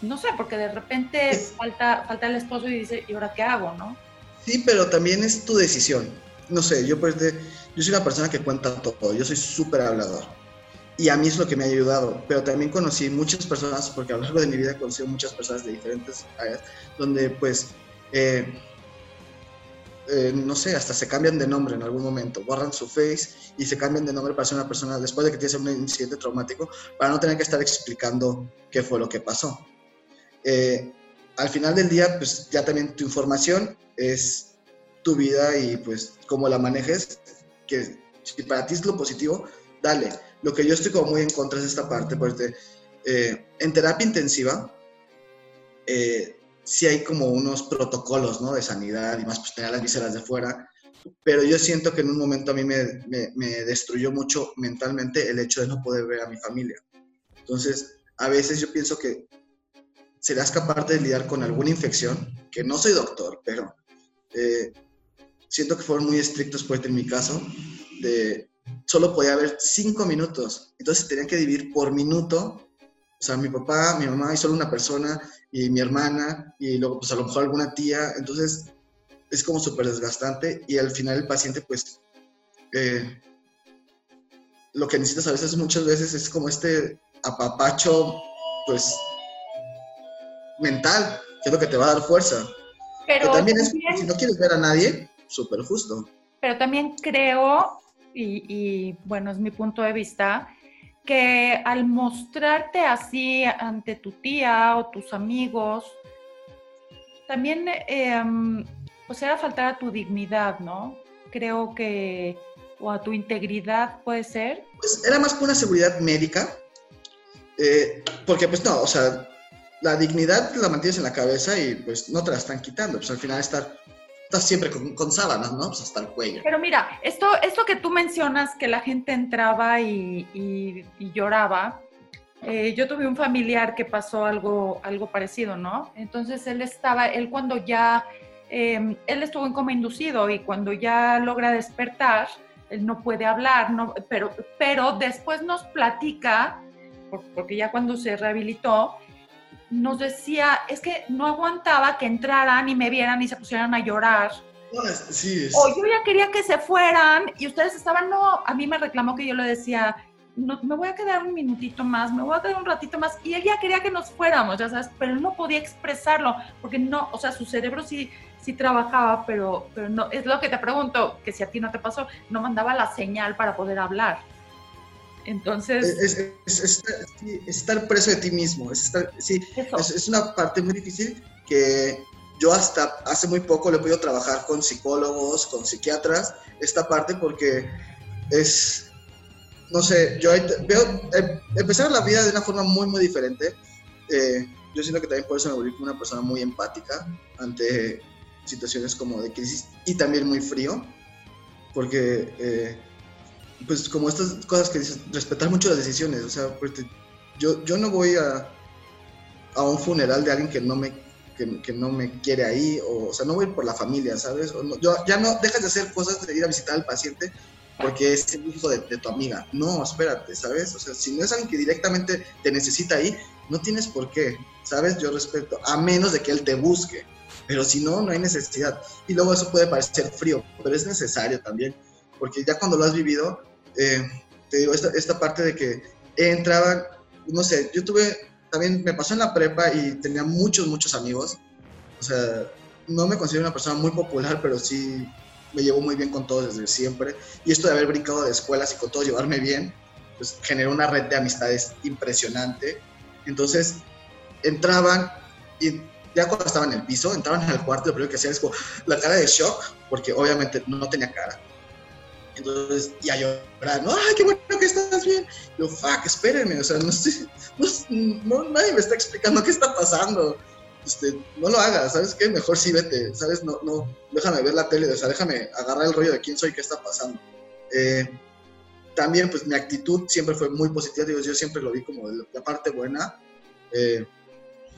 no sé, porque de repente falta, falta el esposo y dice, ¿y ahora qué hago, no? Sí, pero también es tu decisión. No sé, yo pues yo soy una persona que cuenta todo, yo soy súper hablador. Y a mí es lo que me ha ayudado, pero también conocí muchas personas, porque a lo largo de mi vida he conocido muchas personas de diferentes áreas, donde pues eh, eh, no sé, hasta se cambian de nombre en algún momento, borran su face y se cambian de nombre para ser una persona después de que tiene un incidente traumático, para no tener que estar explicando qué fue lo que pasó. Eh, al final del día, pues ya también tu información es tu vida y pues cómo la manejes, que si para ti es lo positivo, dale. Lo que yo estoy como muy en contra es esta parte, porque eh, en terapia intensiva, eh, sí hay como unos protocolos, ¿no? De sanidad y más, pues tener las vísceras de fuera. Pero yo siento que en un momento a mí me, me, destruyó mucho mentalmente el hecho de no poder ver a mi familia. Entonces, a veces yo pienso que serás capaz de lidiar con alguna infección, que no soy doctor, pero eh, siento que fueron muy estrictos, pues en mi caso, de solo podía haber cinco minutos. Entonces tenían que dividir por minuto o sea, mi papá, mi mamá y solo una persona, y mi hermana, y luego pues a lo mejor alguna tía. Entonces es como súper desgastante y al final el paciente pues eh, lo que necesitas a veces, muchas veces es como este apapacho pues mental, que es lo que te va a dar fuerza. Pero también, es, si no quieres ver a nadie, súper justo. Pero también creo, y, y bueno, es mi punto de vista, que al mostrarte así ante tu tía o tus amigos, también eh, pues era faltar a tu dignidad, ¿no? Creo que, o a tu integridad puede ser. Pues era más que una seguridad médica, eh, porque pues no, o sea, la dignidad la mantienes en la cabeza y pues no te la están quitando. Pues al final estar, estás siempre con, sábanas, ¿no? Pues hasta el cuello. Pero mira, esto, esto que tú mencionas, que la gente entraba y, lloraba, eh, yo tuve un familiar que pasó algo, algo parecido, ¿no? Entonces él estaba, él cuando ya, em, él estuvo en coma inducido y cuando ya logra despertar, él no puede hablar, no, pero, pero después nos platica, porque ya cuando se rehabilitó, nos decía, es que no aguantaba que entraran y me vieran y se pusieran a llorar. Sí, O yo ya quería que se fueran y ustedes estaban, no, a mí me reclamó que yo le decía, no, me voy a quedar un minutito más, me voy a quedar un ratito más. Y ella quería que nos fuéramos, ya sabes, pero no podía expresarlo, porque no, o sea, su cerebro sí, sí trabajaba, pero, pero no, es lo que te pregunto, que si a ti no te pasó, no mandaba la señal para poder hablar. Entonces... Es, estar preso de ti mismo, es, sí, es, una parte muy difícil que yo hasta hace muy poco le he podido trabajar con psicólogos, con psiquiatras, esta parte porque es, no sé, yo veo, em, empezar la vida de una forma muy, muy diferente. Eh, yo siento que también por eso me volví una persona muy empática ante situaciones como de crisis y también muy frío, porque eh, pues como estas cosas que dices, respetar mucho las decisiones, o sea, yo, yo no voy a, a un funeral de alguien que no me que, no me quiere ahí, o, o sea, no voy por la familia, ¿sabes? yo, ya no dejas de hacer cosas de ir a visitar al paciente porque es el hijo de, de, tu amiga. No, espérate, ¿sabes? O sea, si no es alguien que directamente te necesita ahí, no tienes por qué, ¿sabes? Yo respeto, a menos de que él te busque, pero si no, no hay necesidad. Y luego eso puede parecer frío, pero es necesario también porque ya cuando lo has vivido, eh, te digo, esta, esta, parte de que entraban, no sé, yo tuve, también me pasó en la prepa y tenía muchos, muchos amigos, o sea, no me considero una persona muy popular, pero sí me llevo muy bien con todos desde siempre, y esto de haber brincado de escuelas y con todos llevarme bien, pues generó una red de amistades impresionante, entonces entraban y ya cuando estaban en el piso, entraban al cuarto, lo primero que hacían es como la cara de shock, porque obviamente no tenía cara. Entonces, y a llorar, ¿no? ¡Ay, qué bueno que estás bien! Yo, fuck, espérenme, o sea, no sé, no, nadie me está explicando qué está pasando. Este, no lo hagas, ¿sabes qué? Mejor sí vete, ¿sabes? No, no, déjame ver la tele, o sea, déjame agarrar el rollo de quién soy, qué está pasando. Eh, también, pues, mi actitud siempre fue muy positiva, digo, yo siempre lo vi como la parte buena. Eh,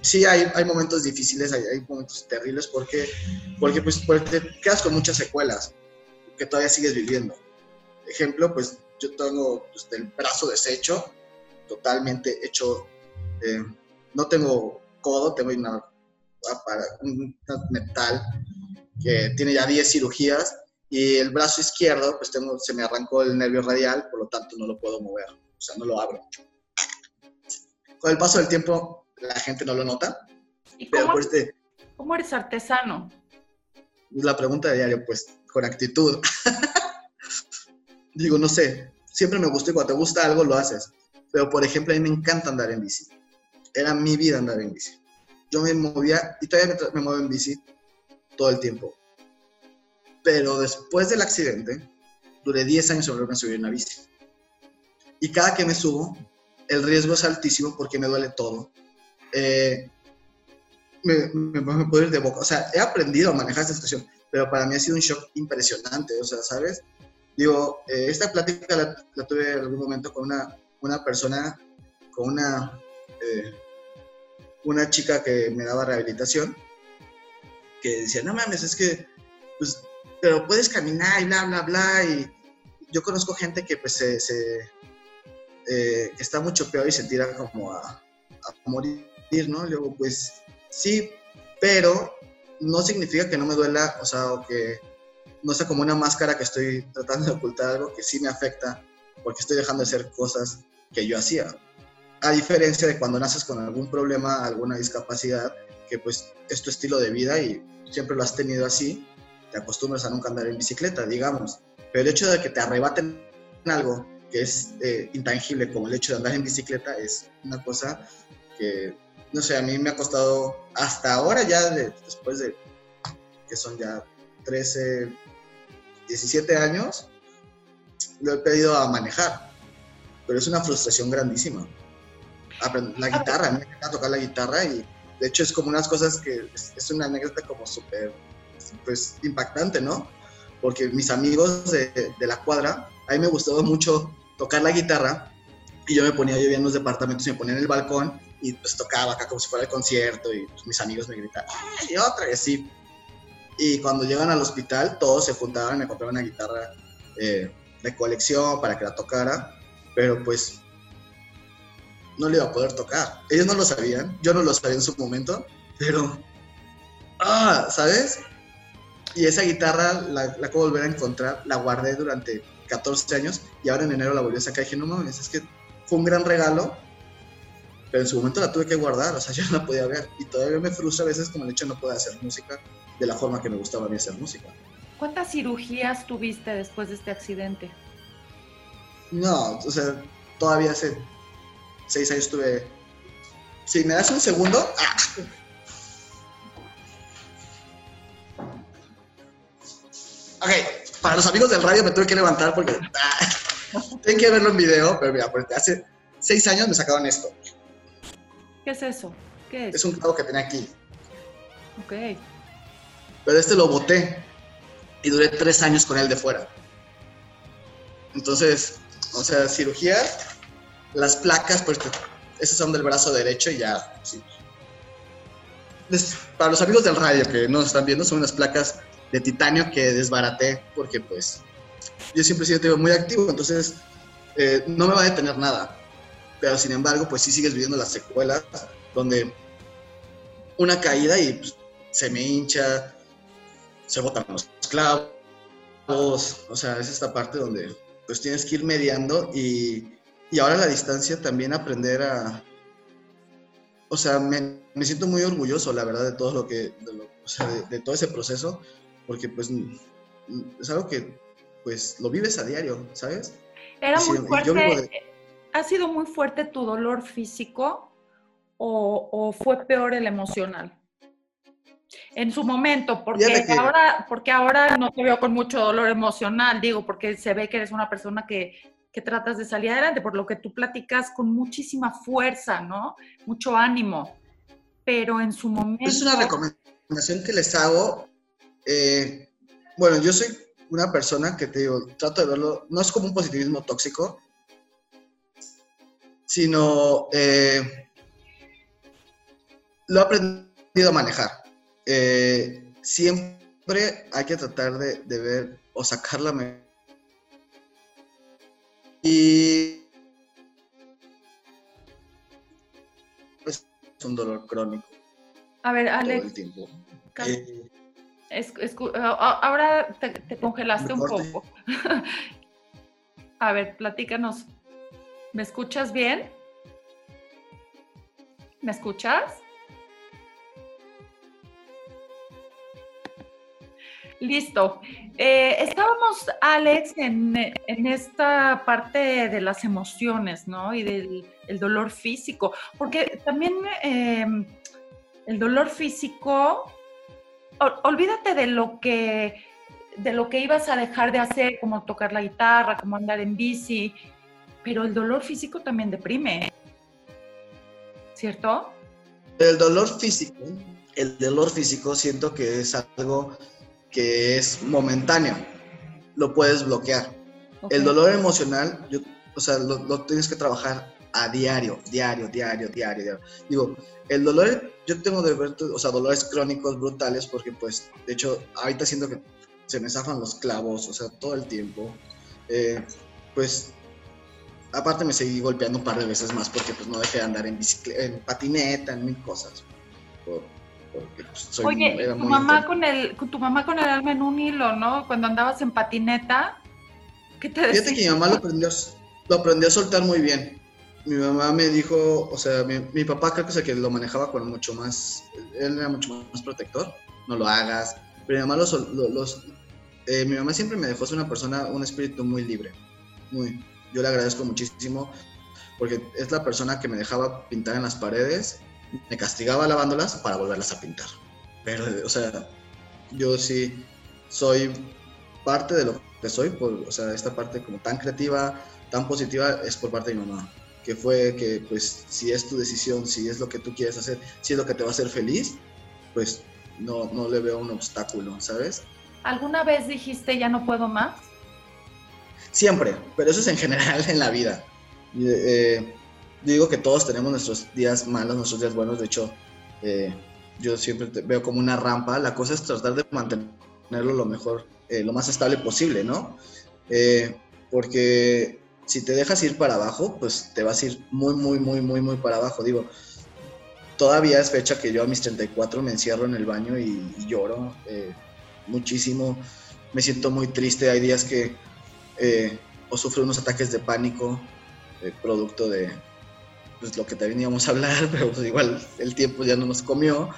sí hay, hay momentos difíciles, hay, hay, momentos terribles porque, porque pues, te quedas con muchas secuelas que todavía sigues viviendo ejemplo, pues yo tengo pues, el brazo deshecho, totalmente hecho, eh, no tengo codo, tengo una, un metal que tiene ya 10 cirugías y el brazo izquierdo, pues tengo, se me arrancó el nervio radial, por lo tanto no lo puedo mover, o sea, no lo abro. Con el paso del tiempo, la gente no lo nota. ¿Y cómo, pero, este, ¿cómo eres artesano? La pregunta de diario, pues, con actitud. digo, no sé, siempre me gustó y cuando te gusta algo lo haces. Pero, por ejemplo, a mí me encanta andar en bici. Era mi vida andar en bici. Yo me movía, y todavía me, muevo en bici todo el tiempo. Pero después del accidente, duré 10 años sobre una subir una bici. Y cada que me subo, el riesgo es altísimo porque me duele todo. Eh, me, me, puedo ir de boca. O sea, he aprendido a manejar esta situación, pero para mí ha sido un shock impresionante. O sea, ¿sabes? Digo, eh, esta plática la, tuve en algún momento con una, una persona, con una, eh, una chica que me daba rehabilitación, que decía, no mames, es que, pues, pero puedes caminar y bla, bla, bla, y yo conozco gente que pues se, eh, está mucho peor y se tira como a, a morir, ¿no? Luego, pues, sí, pero no significa que no me duela, o sea, o que no sea como una máscara que estoy tratando de ocultar algo que sí me afecta porque estoy dejando de hacer cosas que yo hacía. A diferencia de cuando naces con algún problema, alguna discapacidad, que pues es tu estilo de vida y siempre lo has tenido así, te acostumbras a nunca andar en bicicleta, digamos. Pero el hecho de que te arrebaten algo que es eh, intangible como el hecho de andar en bicicleta es una cosa que, no sé, a mí me ha costado hasta ahora ya, después de que son ya 13, 17 años, lo he pedido a manejar, pero es una frustración grandísima. la guitarra, me encanta tocar la guitarra y de hecho es como unas cosas que es, una anécdota como súper pues impactante, ¿no? Porque mis amigos de, de, la cuadra, a mí me gustaba mucho tocar la guitarra y yo me ponía, yo vivía en los departamentos me ponía en el balcón y pues tocaba acá como si fuera el concierto y pues, mis amigos me gritaban, ¡ay, otra! Y así. Y cuando llegan al hospital, todos se juntaban y me compraban una guitarra eh, de colección para que la tocara, pero pues no le iba a poder tocar. Ellos no lo sabían, yo no lo sabía en su momento, pero, ah, ¿sabes? Y esa guitarra la, la acabo de volver a encontrar, la guardé durante 14 años y ahora en enero la volví a sacar y dije, no mames, es que fue un gran regalo, pero en su momento la tuve que guardar, o sea, yo no la podía ver y todavía me frustra a veces como el hecho de no poder hacer música de la forma que me gustaba a mí hacer música. ¿Cuántas cirugías tuviste después de este accidente? No, o sea, todavía hace seis años tuve... Si me das un segundo... ¡ah! Ok, para los amigos del radio me tuve que levantar porque... ¡ah! Tienen que verlo en video, pero mira, porque hace seis años me sacaron esto. ¿Qué es eso? ¿Qué es? Es un clavo que tenía aquí. Ok. Pero este lo boté y duré tres años con él de fuera. Entonces, o sea, cirugía, las placas, pues esas son del brazo derecho y ya, sí. Para los amigos del radio que no están viendo, son unas placas de titanio que desbaraté porque pues yo siempre he sido muy activo, entonces eh, no me va a detener nada. Pero sin embargo, pues sí sigues viviendo las secuelas donde una caída y pues, se me hincha, se botan los clavos, o sea, es esta parte donde pues tienes que ir mediando y, y ahora la distancia también aprender a, o sea, me, me, siento muy orgulloso, la verdad, de todo lo que, de, o sea, de, todo ese proceso, porque pues es algo que pues lo vives a diario, ¿sabes? Era muy fuerte, ¿ha sido muy fuerte tu dolor físico o, o fue peor el emocional? en su momento, porque ahora, porque ahora no te veo con mucho dolor emocional, digo, porque se ve que eres una persona que, que tratas de salir adelante, por lo que tú platicas con muchísima fuerza, ¿no? Mucho ánimo. Pero en su momento... Es una recomendación que les hago. Eh, bueno, yo soy una persona que te digo, trato de verlo, no es como un positivismo tóxico, sino eh, lo he aprendido a manejar. Eh, siempre hay que tratar de, ver o sacar la y es un dolor crónico. A ver, Alex. Eh, ahora te, congelaste un poco. A ver, platícanos. ¿Me escuchas bien? ¿Me escuchas? Listo. Eh, estábamos, Alex, en, esta parte de las emociones, ¿no? Y del dolor físico, porque también em, el dolor físico, olvídate de lo que de lo que ibas a dejar de hacer, como tocar la guitarra, como andar en bici, pero el dolor físico también deprime, ¿cierto? El dolor físico, el dolor físico siento que es algo que es momentáneo, lo puedes bloquear. El dolor emocional, yo, o sea, lo, tienes que trabajar a diario, diario, diario, diario, diario. Digo, el dolor, yo tengo de ver, o sea, dolores crónicos brutales porque pues, de hecho, ahorita siento que se me zafan los clavos, o sea, todo el tiempo. Eh, pues, aparte me seguí golpeando un par de veces más porque pues no dejé de andar en bicicleta, en patineta, en mil cosas. Pues, Oye, tu mamá, con el, tu mamá con el alma en un hilo, ¿no? Cuando andabas en patineta, ¿qué te decía? Fíjate que mi mamá lo aprendió, lo aprendió a soltar muy bien. Mi mamá me dijo, o sea, mi, papá creo que es el que lo manejaba con mucho más, él era mucho más protector, no lo hagas. Pero mi mamá, los, los eh, mi mamá siempre me dejó ser una persona, un espíritu muy libre. Muy, yo le agradezco muchísimo porque es la persona que me dejaba pintar en las paredes me castigaba lavándolas para volverlas a pintar. Pero, o sea, yo sí soy parte de lo que soy, por, o sea, esta parte como tan creativa, tan positiva, es por parte de mi mamá, que fue que pues si es tu decisión, si es lo que tú quieres hacer, si es lo que te va a hacer feliz, pues no, no le veo un obstáculo, ¿sabes? ¿Alguna vez dijiste ya no puedo más? Siempre, pero eso es en general en la vida. Eh, digo que todos tenemos nuestros días malos, nuestros días buenos, de hecho, eh, yo siempre veo como una rampa, la cosa es tratar de mantenerlo lo mejor, eh, lo más estable posible, ¿no? porque si te dejas ir para abajo, pues te vas a ir muy, muy, muy, muy, muy para abajo. Digo, todavía es fecha que yo a mis 34 me encierro en el baño y, lloro muchísimo. Me siento muy triste. Hay días que eh, o sufro unos ataques de pánico, eh, producto de pues, lo que te veníamos a hablar, pero pues, igual el tiempo ya no nos comió.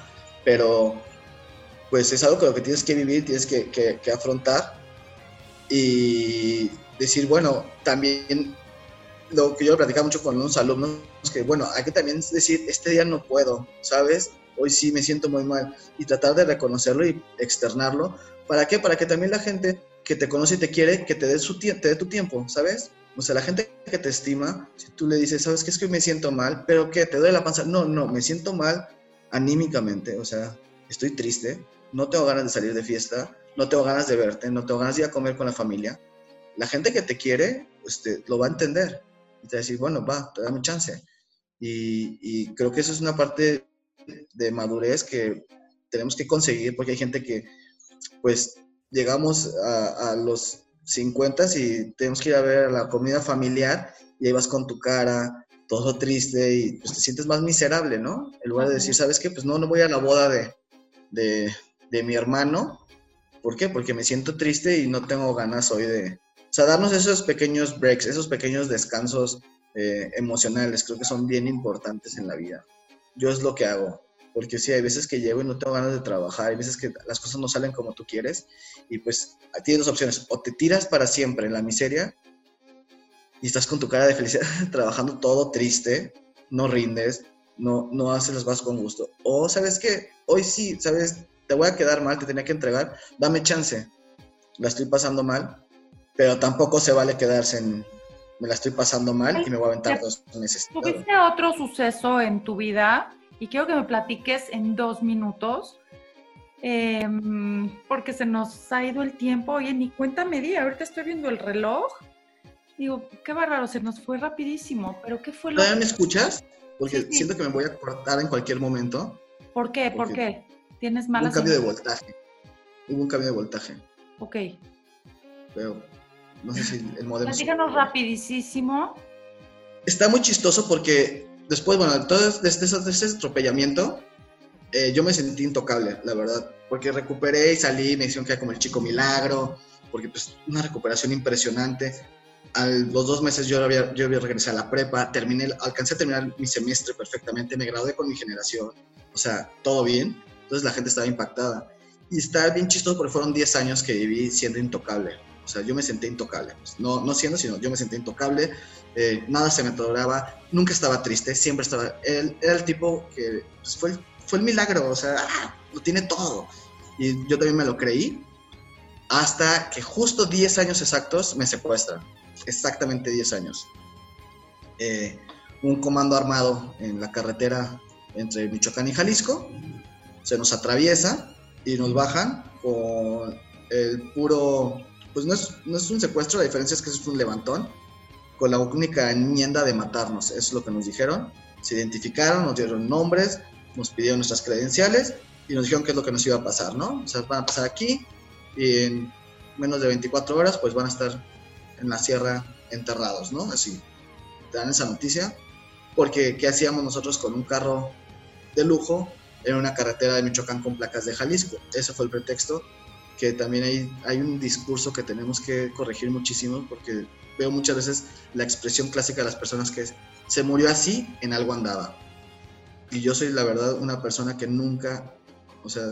Pero pues es algo con lo que tienes que vivir, tienes que, que afrontar. Y decir, bueno, también lo que yo platicaba mucho con unos alumnos, que bueno, hay que también decir, este día no puedo, ¿sabes? Hoy sí me siento muy mal y tratar de reconocerlo y externarlo. ¿Para qué? Para que también la gente que te conoce y te quiere, que te dé, su te dé tu tiempo, ¿sabes? O sea, la gente que te estima, si tú le dices, ¿sabes qué? Es que me siento mal, pero que te duele la panza. No, no, me siento mal anímicamente, o sea, estoy triste, no tengo ganas de salir de fiesta, no tengo ganas de verte, no tengo ganas de ir a comer con la familia la gente que te quiere, pues lo va a entender. Y te va a decir, bueno, va, te da mi chance. Y, creo que eso es una parte de madurez que tenemos que conseguir porque hay gente que, pues, llegamos a, los 50 y tenemos que ir a ver la comida familiar y ahí vas con tu cara, todo triste y pues te sientes más miserable, ¿no? En lugar de decir, ¿sabes qué? Pues no, no voy a la boda de, de, de mi hermano. ¿Por qué? Porque me siento triste y no tengo ganas hoy de, o sea, darnos esos pequeños breaks, esos pequeños descansos eh, emocionales, creo que son bien importantes en la vida. Yo es lo que hago, porque sí, hay veces que llego y no tengo ganas de trabajar, hay veces que las cosas no salen como tú quieres, y pues tienes dos opciones, o te tiras para siempre en la miseria y estás con tu cara de felicidad trabajando todo triste, no rindes, no, no haces las cosas con gusto, o sabes que hoy sí, sabes, te voy a quedar mal, te tenía que entregar, dame chance, la estoy pasando mal, pero tampoco se vale quedarse en me la estoy pasando mal y me voy a aventar dos meses. ¿Tuviste otro suceso en tu vida? Y quiero que me platiques en dos minutos, em, porque se nos ha ido el tiempo. Oye, ni cuenta media, ahorita estoy viendo el reloj. Digo, qué bárbaro, se nos fue rapidísimo, pero ¿qué fue lo ¿Todavía me escuchas? Porque siento que me voy a cortar en cualquier momento. ¿Por qué? ¿Por qué? ¿Tienes malas... Hubo un cambio de voltaje. Hubo un cambio de voltaje. Ok. Pero no sé si el modelo. Díganos rapidísimo. Está muy chistoso porque después, bueno, todo este, este atropellamiento, eh, yo me sentí intocable, la verdad. Porque recuperé y salí, me hicieron que era como el chico milagro, porque pues una recuperación impresionante. A los dos meses yo había, yo había regresado a la prepa, terminé, alcancé a terminar mi semestre perfectamente, me gradué con mi generación, o sea, todo bien. Entonces la gente estaba impactada. Y está bien chistoso porque fueron 10 años que viví siendo intocable. O sea, yo me senté intocable. Pues, no, no siendo, sino yo me senté intocable. Eh, nada se me atoraba. Nunca estaba triste. Siempre estaba. Él era el tipo que pues, fue, fue el milagro. O sea, ¡ah! lo tiene todo. Y yo también me lo creí. Hasta que justo 10 años exactos me secuestran. Exactamente 10 años. Eh, un comando armado en la carretera entre Michoacán y Jalisco. Se nos atraviesa y nos bajan con el puro pues no es, no es un secuestro, la diferencia es que es un levantón con la única enmienda de matarnos, es lo que nos dijeron. Se identificaron, nos dieron nombres, nos pidieron nuestras credenciales y nos dijeron qué es lo que nos iba a pasar, ¿no? O sea, van a pasar aquí y en menos de 24 horas pues van a estar en la sierra enterrados, ¿no? Así, te dan esa noticia, porque ¿qué hacíamos nosotros con un carro de lujo en una carretera de Michoacán con placas de Jalisco? Ese fue el pretexto que también hay, hay un discurso que tenemos que corregir muchísimo porque veo muchas veces la expresión clásica de las personas que es, se murió así, en algo andaba. Y yo soy la verdad una persona que nunca, o sea,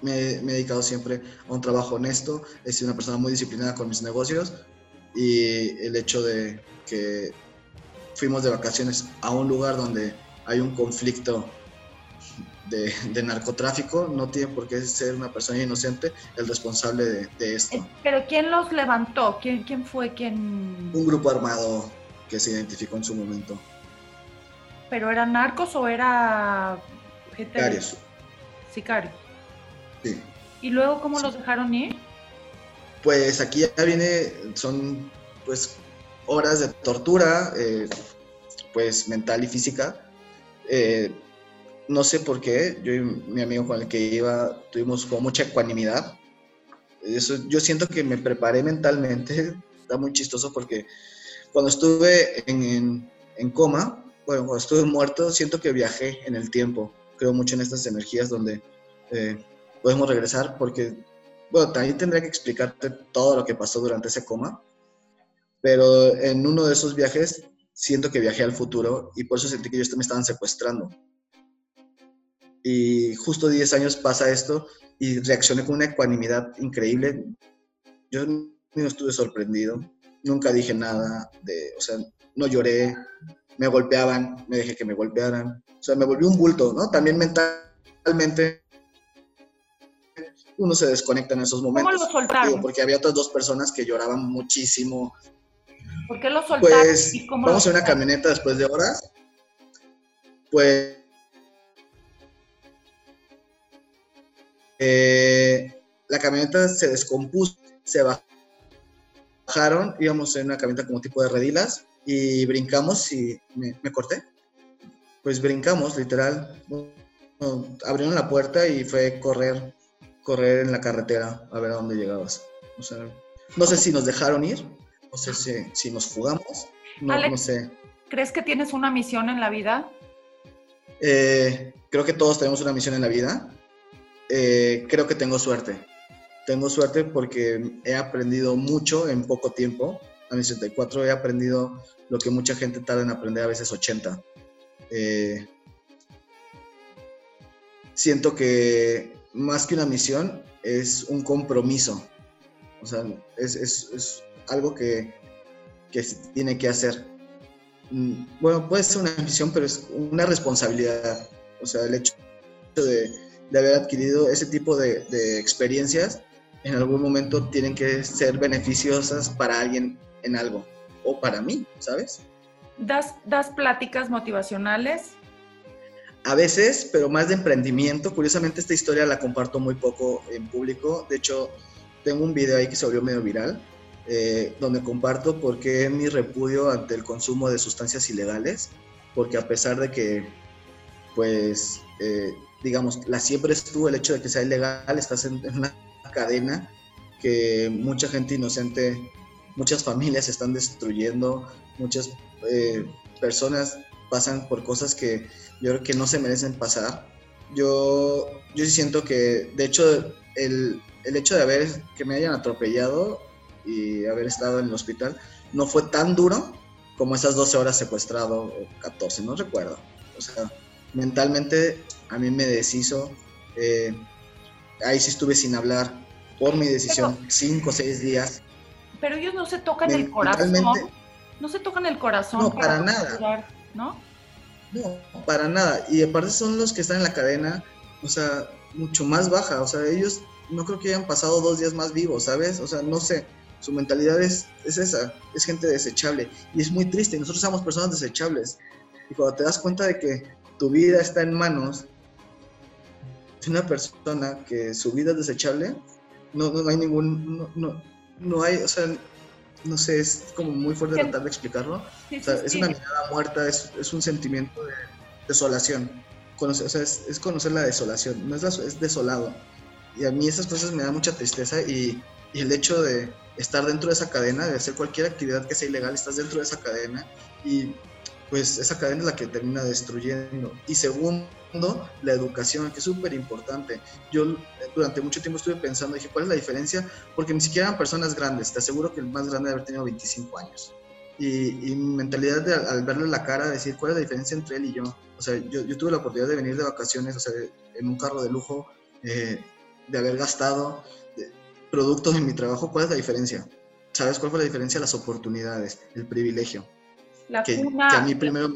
me, me, he dedicado siempre a un trabajo honesto, he sido una persona muy disciplinada con mis negocios y el hecho de que fuimos de vacaciones a un lugar donde hay un conflicto de, narcotráfico, no tiene por qué ser una persona inocente el responsable de, esto. Eh, pero ¿quién los levantó? ¿Quién, quién fue quien...? Un grupo armado que se identificó en su momento. ¿Pero eran narcos o era gente? Sicarios. Sicarios. Sí. ¿Y luego cómo los dejaron ir? Pues aquí ya viene, son pues horas de tortura, eh, pues mental y física. Eh, no sé por qué, yo y mi amigo con el que iba tuvimos como mucha ecuanimidad. Eso, yo siento que me preparé mentalmente, está muy chistoso porque cuando estuve en, en, coma, bueno, cuando estuve muerto, siento que viajé en el tiempo. Creo mucho en estas energías donde eh, podemos regresar porque, bueno, también tendría que explicarte todo lo que pasó durante ese coma, pero en uno de esos viajes siento que viajé al futuro y por eso sentí que ellos me estaban secuestrando. Y justo 10 años pasa esto y reaccioné con una ecuanimidad increíble. Yo no estuve sorprendido, nunca dije nada, de, o sea, no lloré, me golpeaban, me dejé que me golpearan, o sea, me volví un bulto, ¿no? También mentalmente uno se desconecta en esos momentos. ¿Cómo lo soltaron? porque había otras dos personas que lloraban muchísimo. ¿Por qué lo soltaron? Pues vamos en una camioneta después de horas. Pues eh, la camioneta se descompuso, se bajaron, íbamos en una camioneta como tipo de redilas y brincamos y me, corté. Pues brincamos, literal. abrieron la puerta y fue correr correr en la carretera a ver a dónde llegabas. O sea, no sé si nos dejaron ir, no sé si, nos fugamos, no, sé. ¿Crees que tienes una misión en la vida? Eh, creo que todos tenemos una misión en la vida. Eh, creo que tengo suerte. Tengo suerte porque he aprendido mucho en poco tiempo. A mis 64 he aprendido lo que mucha gente tarda en aprender, a veces 80. Eh, siento que más que una misión, es un compromiso. O sea, es, algo que, se tiene que hacer. Mm, bueno, puede ser una misión, pero es una responsabilidad. O sea, el hecho de, haber adquirido ese tipo de, de, experiencias, en algún momento tienen que ser beneficiosas para alguien en algo, o para mí, ¿sabes? ¿Das, das pláticas motivacionales? A veces, pero más de emprendimiento. Curiosamente, esta historia la comparto muy poco en público. De hecho, tengo un video ahí que se volvió medio viral, eh, donde comparto por qué mi repudio ante el consumo de sustancias ilegales. Porque a pesar de que, pues, eh, digamos, la siempre estuvo el hecho de que sea ilegal, estás en, una cadena que mucha gente inocente, muchas familias están destruyendo, muchas eh, personas pasan por cosas que yo creo que no se merecen pasar. Yo, yo sí siento que, de hecho, el, el hecho de haber, que me hayan atropellado y haber estado en el hospital, no fue tan duro como esas 12 horas secuestrado, o 14, no recuerdo. O sea, mentalmente a mí me deshizo. Eh, ahí sí estuve sin hablar por mi decisión, 5 o 6 días. Pero ellos no se tocan el corazón. No se tocan el corazón. No, para, nada. ¿no? No, para nada. Y aparte son los que están en la cadena, o sea, mucho más baja. O sea, ellos no creo que hayan pasado dos días más vivos, ¿sabes? O sea, no sé. Su mentalidad es, es esa, es gente desechable. Y es muy triste. Nosotros somos personas desechables. Y cuando te das cuenta de que tu vida está en manos de una persona que su vida es desechable, no, no, hay ningún. No, no, no hay, o sea, no sé, es como muy fuerte tratar de explicarlo. es una mirada muerta, es, es un sentimiento de desolación. Conocer, o sea, es, conocer la desolación, no es, es desolado. Y a mí esas cosas me dan mucha tristeza y, y, el hecho de estar dentro de esa cadena, de hacer cualquier actividad que sea ilegal, estás dentro de esa cadena y pues esa cadena es la que termina destruyendo. Y segundo, la educación, que es súper importante. Yo eh, durante mucho tiempo estuve pensando, dije, ¿cuál es la diferencia? Porque ni siquiera eran personas grandes, te aseguro que el más grande debe haber tenido 25 años. Y, mi mentalidad de al, verle la cara, decir, ¿cuál es la diferencia entre él y yo? O sea, yo, tuve la oportunidad de venir de vacaciones, o sea, en un carro de lujo, eh, de haber gastado productos en mi trabajo, ¿cuál es la diferencia? ¿Sabes cuál fue la diferencia? Las oportunidades, el privilegio. La cuna. a mí primero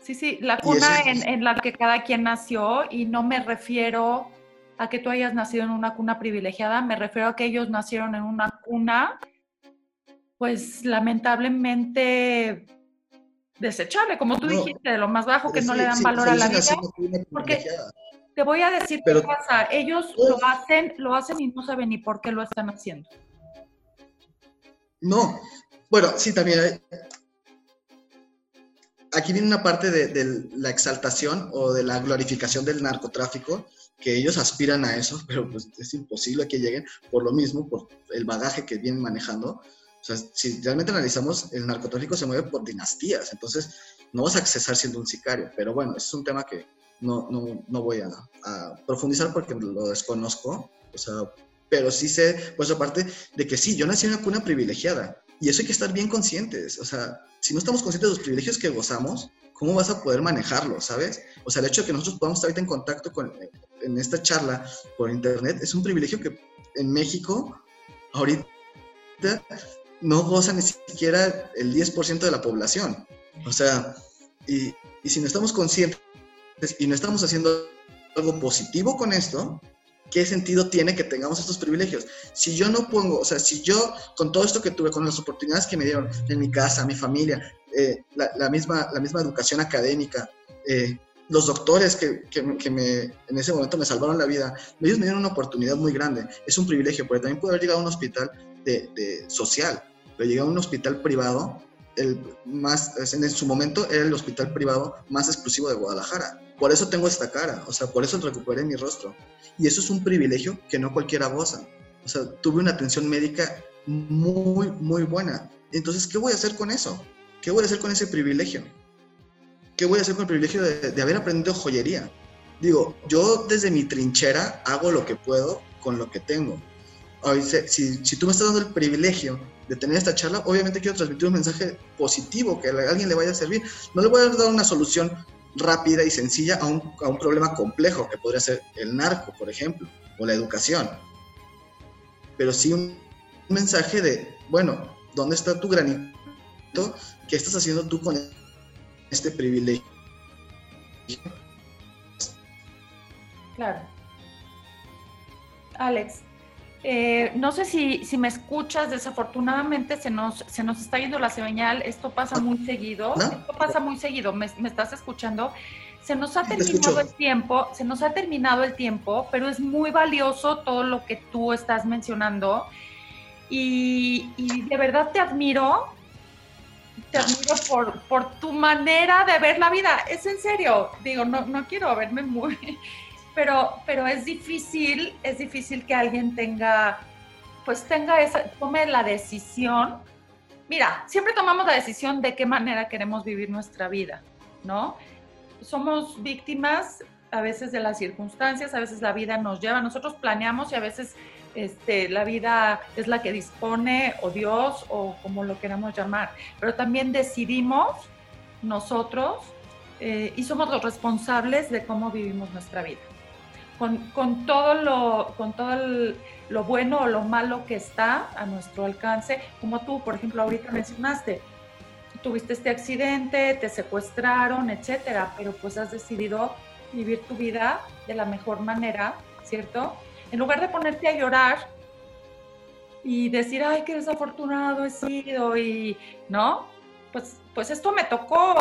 Sí, sí, la cuna en, la que cada quien nació y no me refiero a que tú hayas nacido en una cuna privilegiada, me refiero a que ellos nacieron en una cuna pues lamentablemente desechable, como tú dijiste, de lo más bajo que no le dan valor a la vida. Porque te voy a decir qué pasa, ellos lo hacen, lo hacen y no saben ni por qué lo están haciendo. No, bueno, sí, también hay, aquí viene una parte de, la exaltación o de la glorificación del narcotráfico, que ellos aspiran a eso, pero pues es imposible que lleguen por lo mismo, por el bagaje que vienen manejando. O sea, si realmente analizamos, el narcotráfico se mueve por dinastías, entonces no vas a accesar siendo un sicario, pero bueno, es un tema que no, no, no voy a, a, profundizar porque lo desconozco, o sea, pero sí sé, pues aparte de que sí, yo nací en una cuna privilegiada, y eso hay que estar bien conscientes, o sea, si no estamos conscientes de los privilegios que gozamos, ¿cómo vas a poder manejarlo, sabes? O sea, el hecho de que nosotros podamos estar ahorita en contacto con, en esta charla por internet es un privilegio que en México ahorita no goza ni siquiera el 10% de la población. O sea, y, y si no estamos conscientes y no estamos haciendo algo positivo con esto, ¿qué sentido tiene que tengamos estos privilegios? Si yo no pongo, o sea, si yo, con todo esto que tuve, con las oportunidades que me dieron en mi casa, mi familia, eh, la, misma, la misma educación académica, eh, los doctores que, que, me, en ese momento me salvaron la vida, ellos me dieron una oportunidad muy grande. Es un privilegio, porque también puedo haber llegado a un hospital de, de social, pero llegué a un hospital privado, el más, en su momento era el hospital privado más exclusivo de Guadalajara por eso tengo esta cara, o sea, por eso recuperé mi rostro. Y eso es un privilegio que no cualquiera goza. O sea, tuve una atención médica muy, muy buena. Entonces, ¿qué voy a hacer con eso? ¿Qué voy a hacer con ese privilegio? ¿Qué voy a hacer con el privilegio de, haber aprendido joyería? Digo, yo desde mi trinchera hago lo que puedo con lo que tengo. Si, si tú me estás dando el privilegio de tener esta charla, obviamente quiero transmitir un mensaje positivo que a alguien le vaya a servir. No le voy a dar una solución rápida y sencilla a un, a un problema complejo que podría ser el narco, por ejemplo, o la educación. Pero sí un, mensaje de, bueno, ¿dónde está tu granito? ¿Qué estás haciendo tú con este privilegio? Claro. Alex, eh, no sé si, si, me escuchas, desafortunadamente se nos, se nos está yendo la señal, esto pasa muy seguido, esto pasa muy seguido, ¿Me, estás escuchando? Se nos ha terminado el tiempo, se nos ha terminado el tiempo, pero es muy valioso todo lo que tú estás mencionando y, de verdad te admiro, te admiro por, por tu manera de ver la vida, es en serio, digo, no, no quiero verme muy pero, pero es difícil, es difícil que alguien tenga, pues tenga esa, tome la decisión. Mira, siempre tomamos la decisión de qué manera queremos vivir nuestra vida, ¿no? Somos víctimas a veces de las circunstancias, a veces la vida nos lleva, nosotros planeamos y a veces este, la vida es la que dispone, o Dios, o como lo queramos llamar, pero también decidimos nosotros eh, y somos los responsables de cómo vivimos nuestra vida con, todo, lo, con todo lo bueno o lo malo que está a nuestro alcance, como tú, por ejemplo, ahorita mencionaste, tuviste este accidente, te secuestraron, etcétera, pero pues has decidido vivir tu vida de la mejor manera, ¿cierto? En lugar de ponerte a llorar y decir, ay, qué desafortunado he sido y, ¿no? Pues, pues esto me tocó.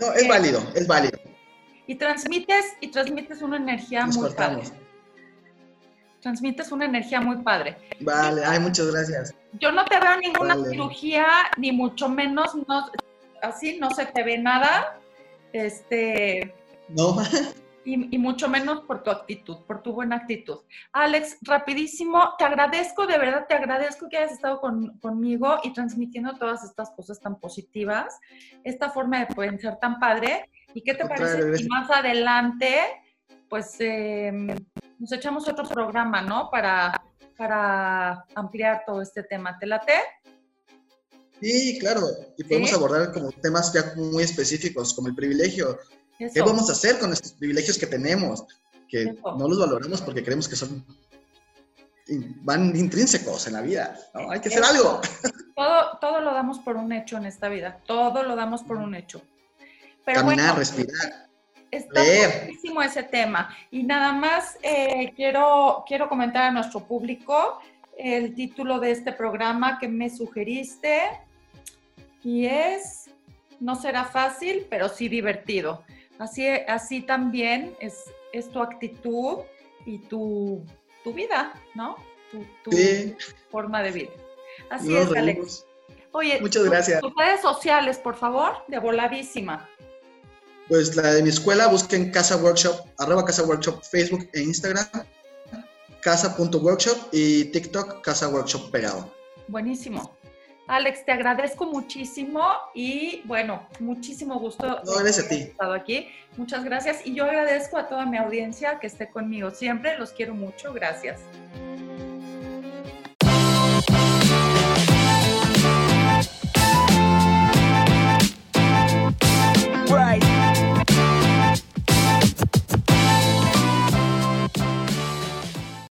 No, es válido, es válido y transmites, y transmites una energía muy padre. Transmites una energía muy padre. Vale, ay, muchas gracias. Yo no te veo ninguna cirugía, ni mucho menos, no, así no se te ve nada. Este. No. Y, mucho menos por tu actitud, por tu buena actitud. Alex, rapidísimo, te agradezco, de verdad te agradezco que hayas estado conmigo y transmitiendo todas estas cosas tan positivas, esta forma de pensar tan padre. ¿Y qué te parece si más adelante, pues, em, nos echamos otro programa, ¿no? Para, para ampliar todo este tema. ¿Te late? Sí, claro. Y podemos abordar como temas ya muy específicos, como el privilegio. ¿Qué vamos a hacer con estos privilegios que tenemos? Que no los valoramos porque creemos que son van intrínsecos en la vida, ¿no? Hay que hacer algo. Todo, todo lo damos por un hecho en esta vida, todo lo damos por un hecho. Caminar, respirar. Está buenísimo ese tema. Y nada más eh, quiero, quiero comentar a nuestro público el título de este programa que me sugeriste y es, no será fácil, pero sí divertido. Así, así también es, es tu actitud y tu, vida, ¿no? Tu, forma de vida. Así es, Alex. Oye, muchas gracias. Tus redes sociales, por favor, de voladísima. Pues la de mi escuela, busquen Casa Workshop, arroba Casa Workshop, Facebook e Instagram, casa.workshop y TikTok, Casa Workshop pegado. Buenísimo. Alex, te agradezco muchísimo y bueno, muchísimo gusto no, a ti. estado aquí. Muchas gracias y yo agradezco a toda mi audiencia que esté conmigo siempre. Los quiero mucho. Gracias.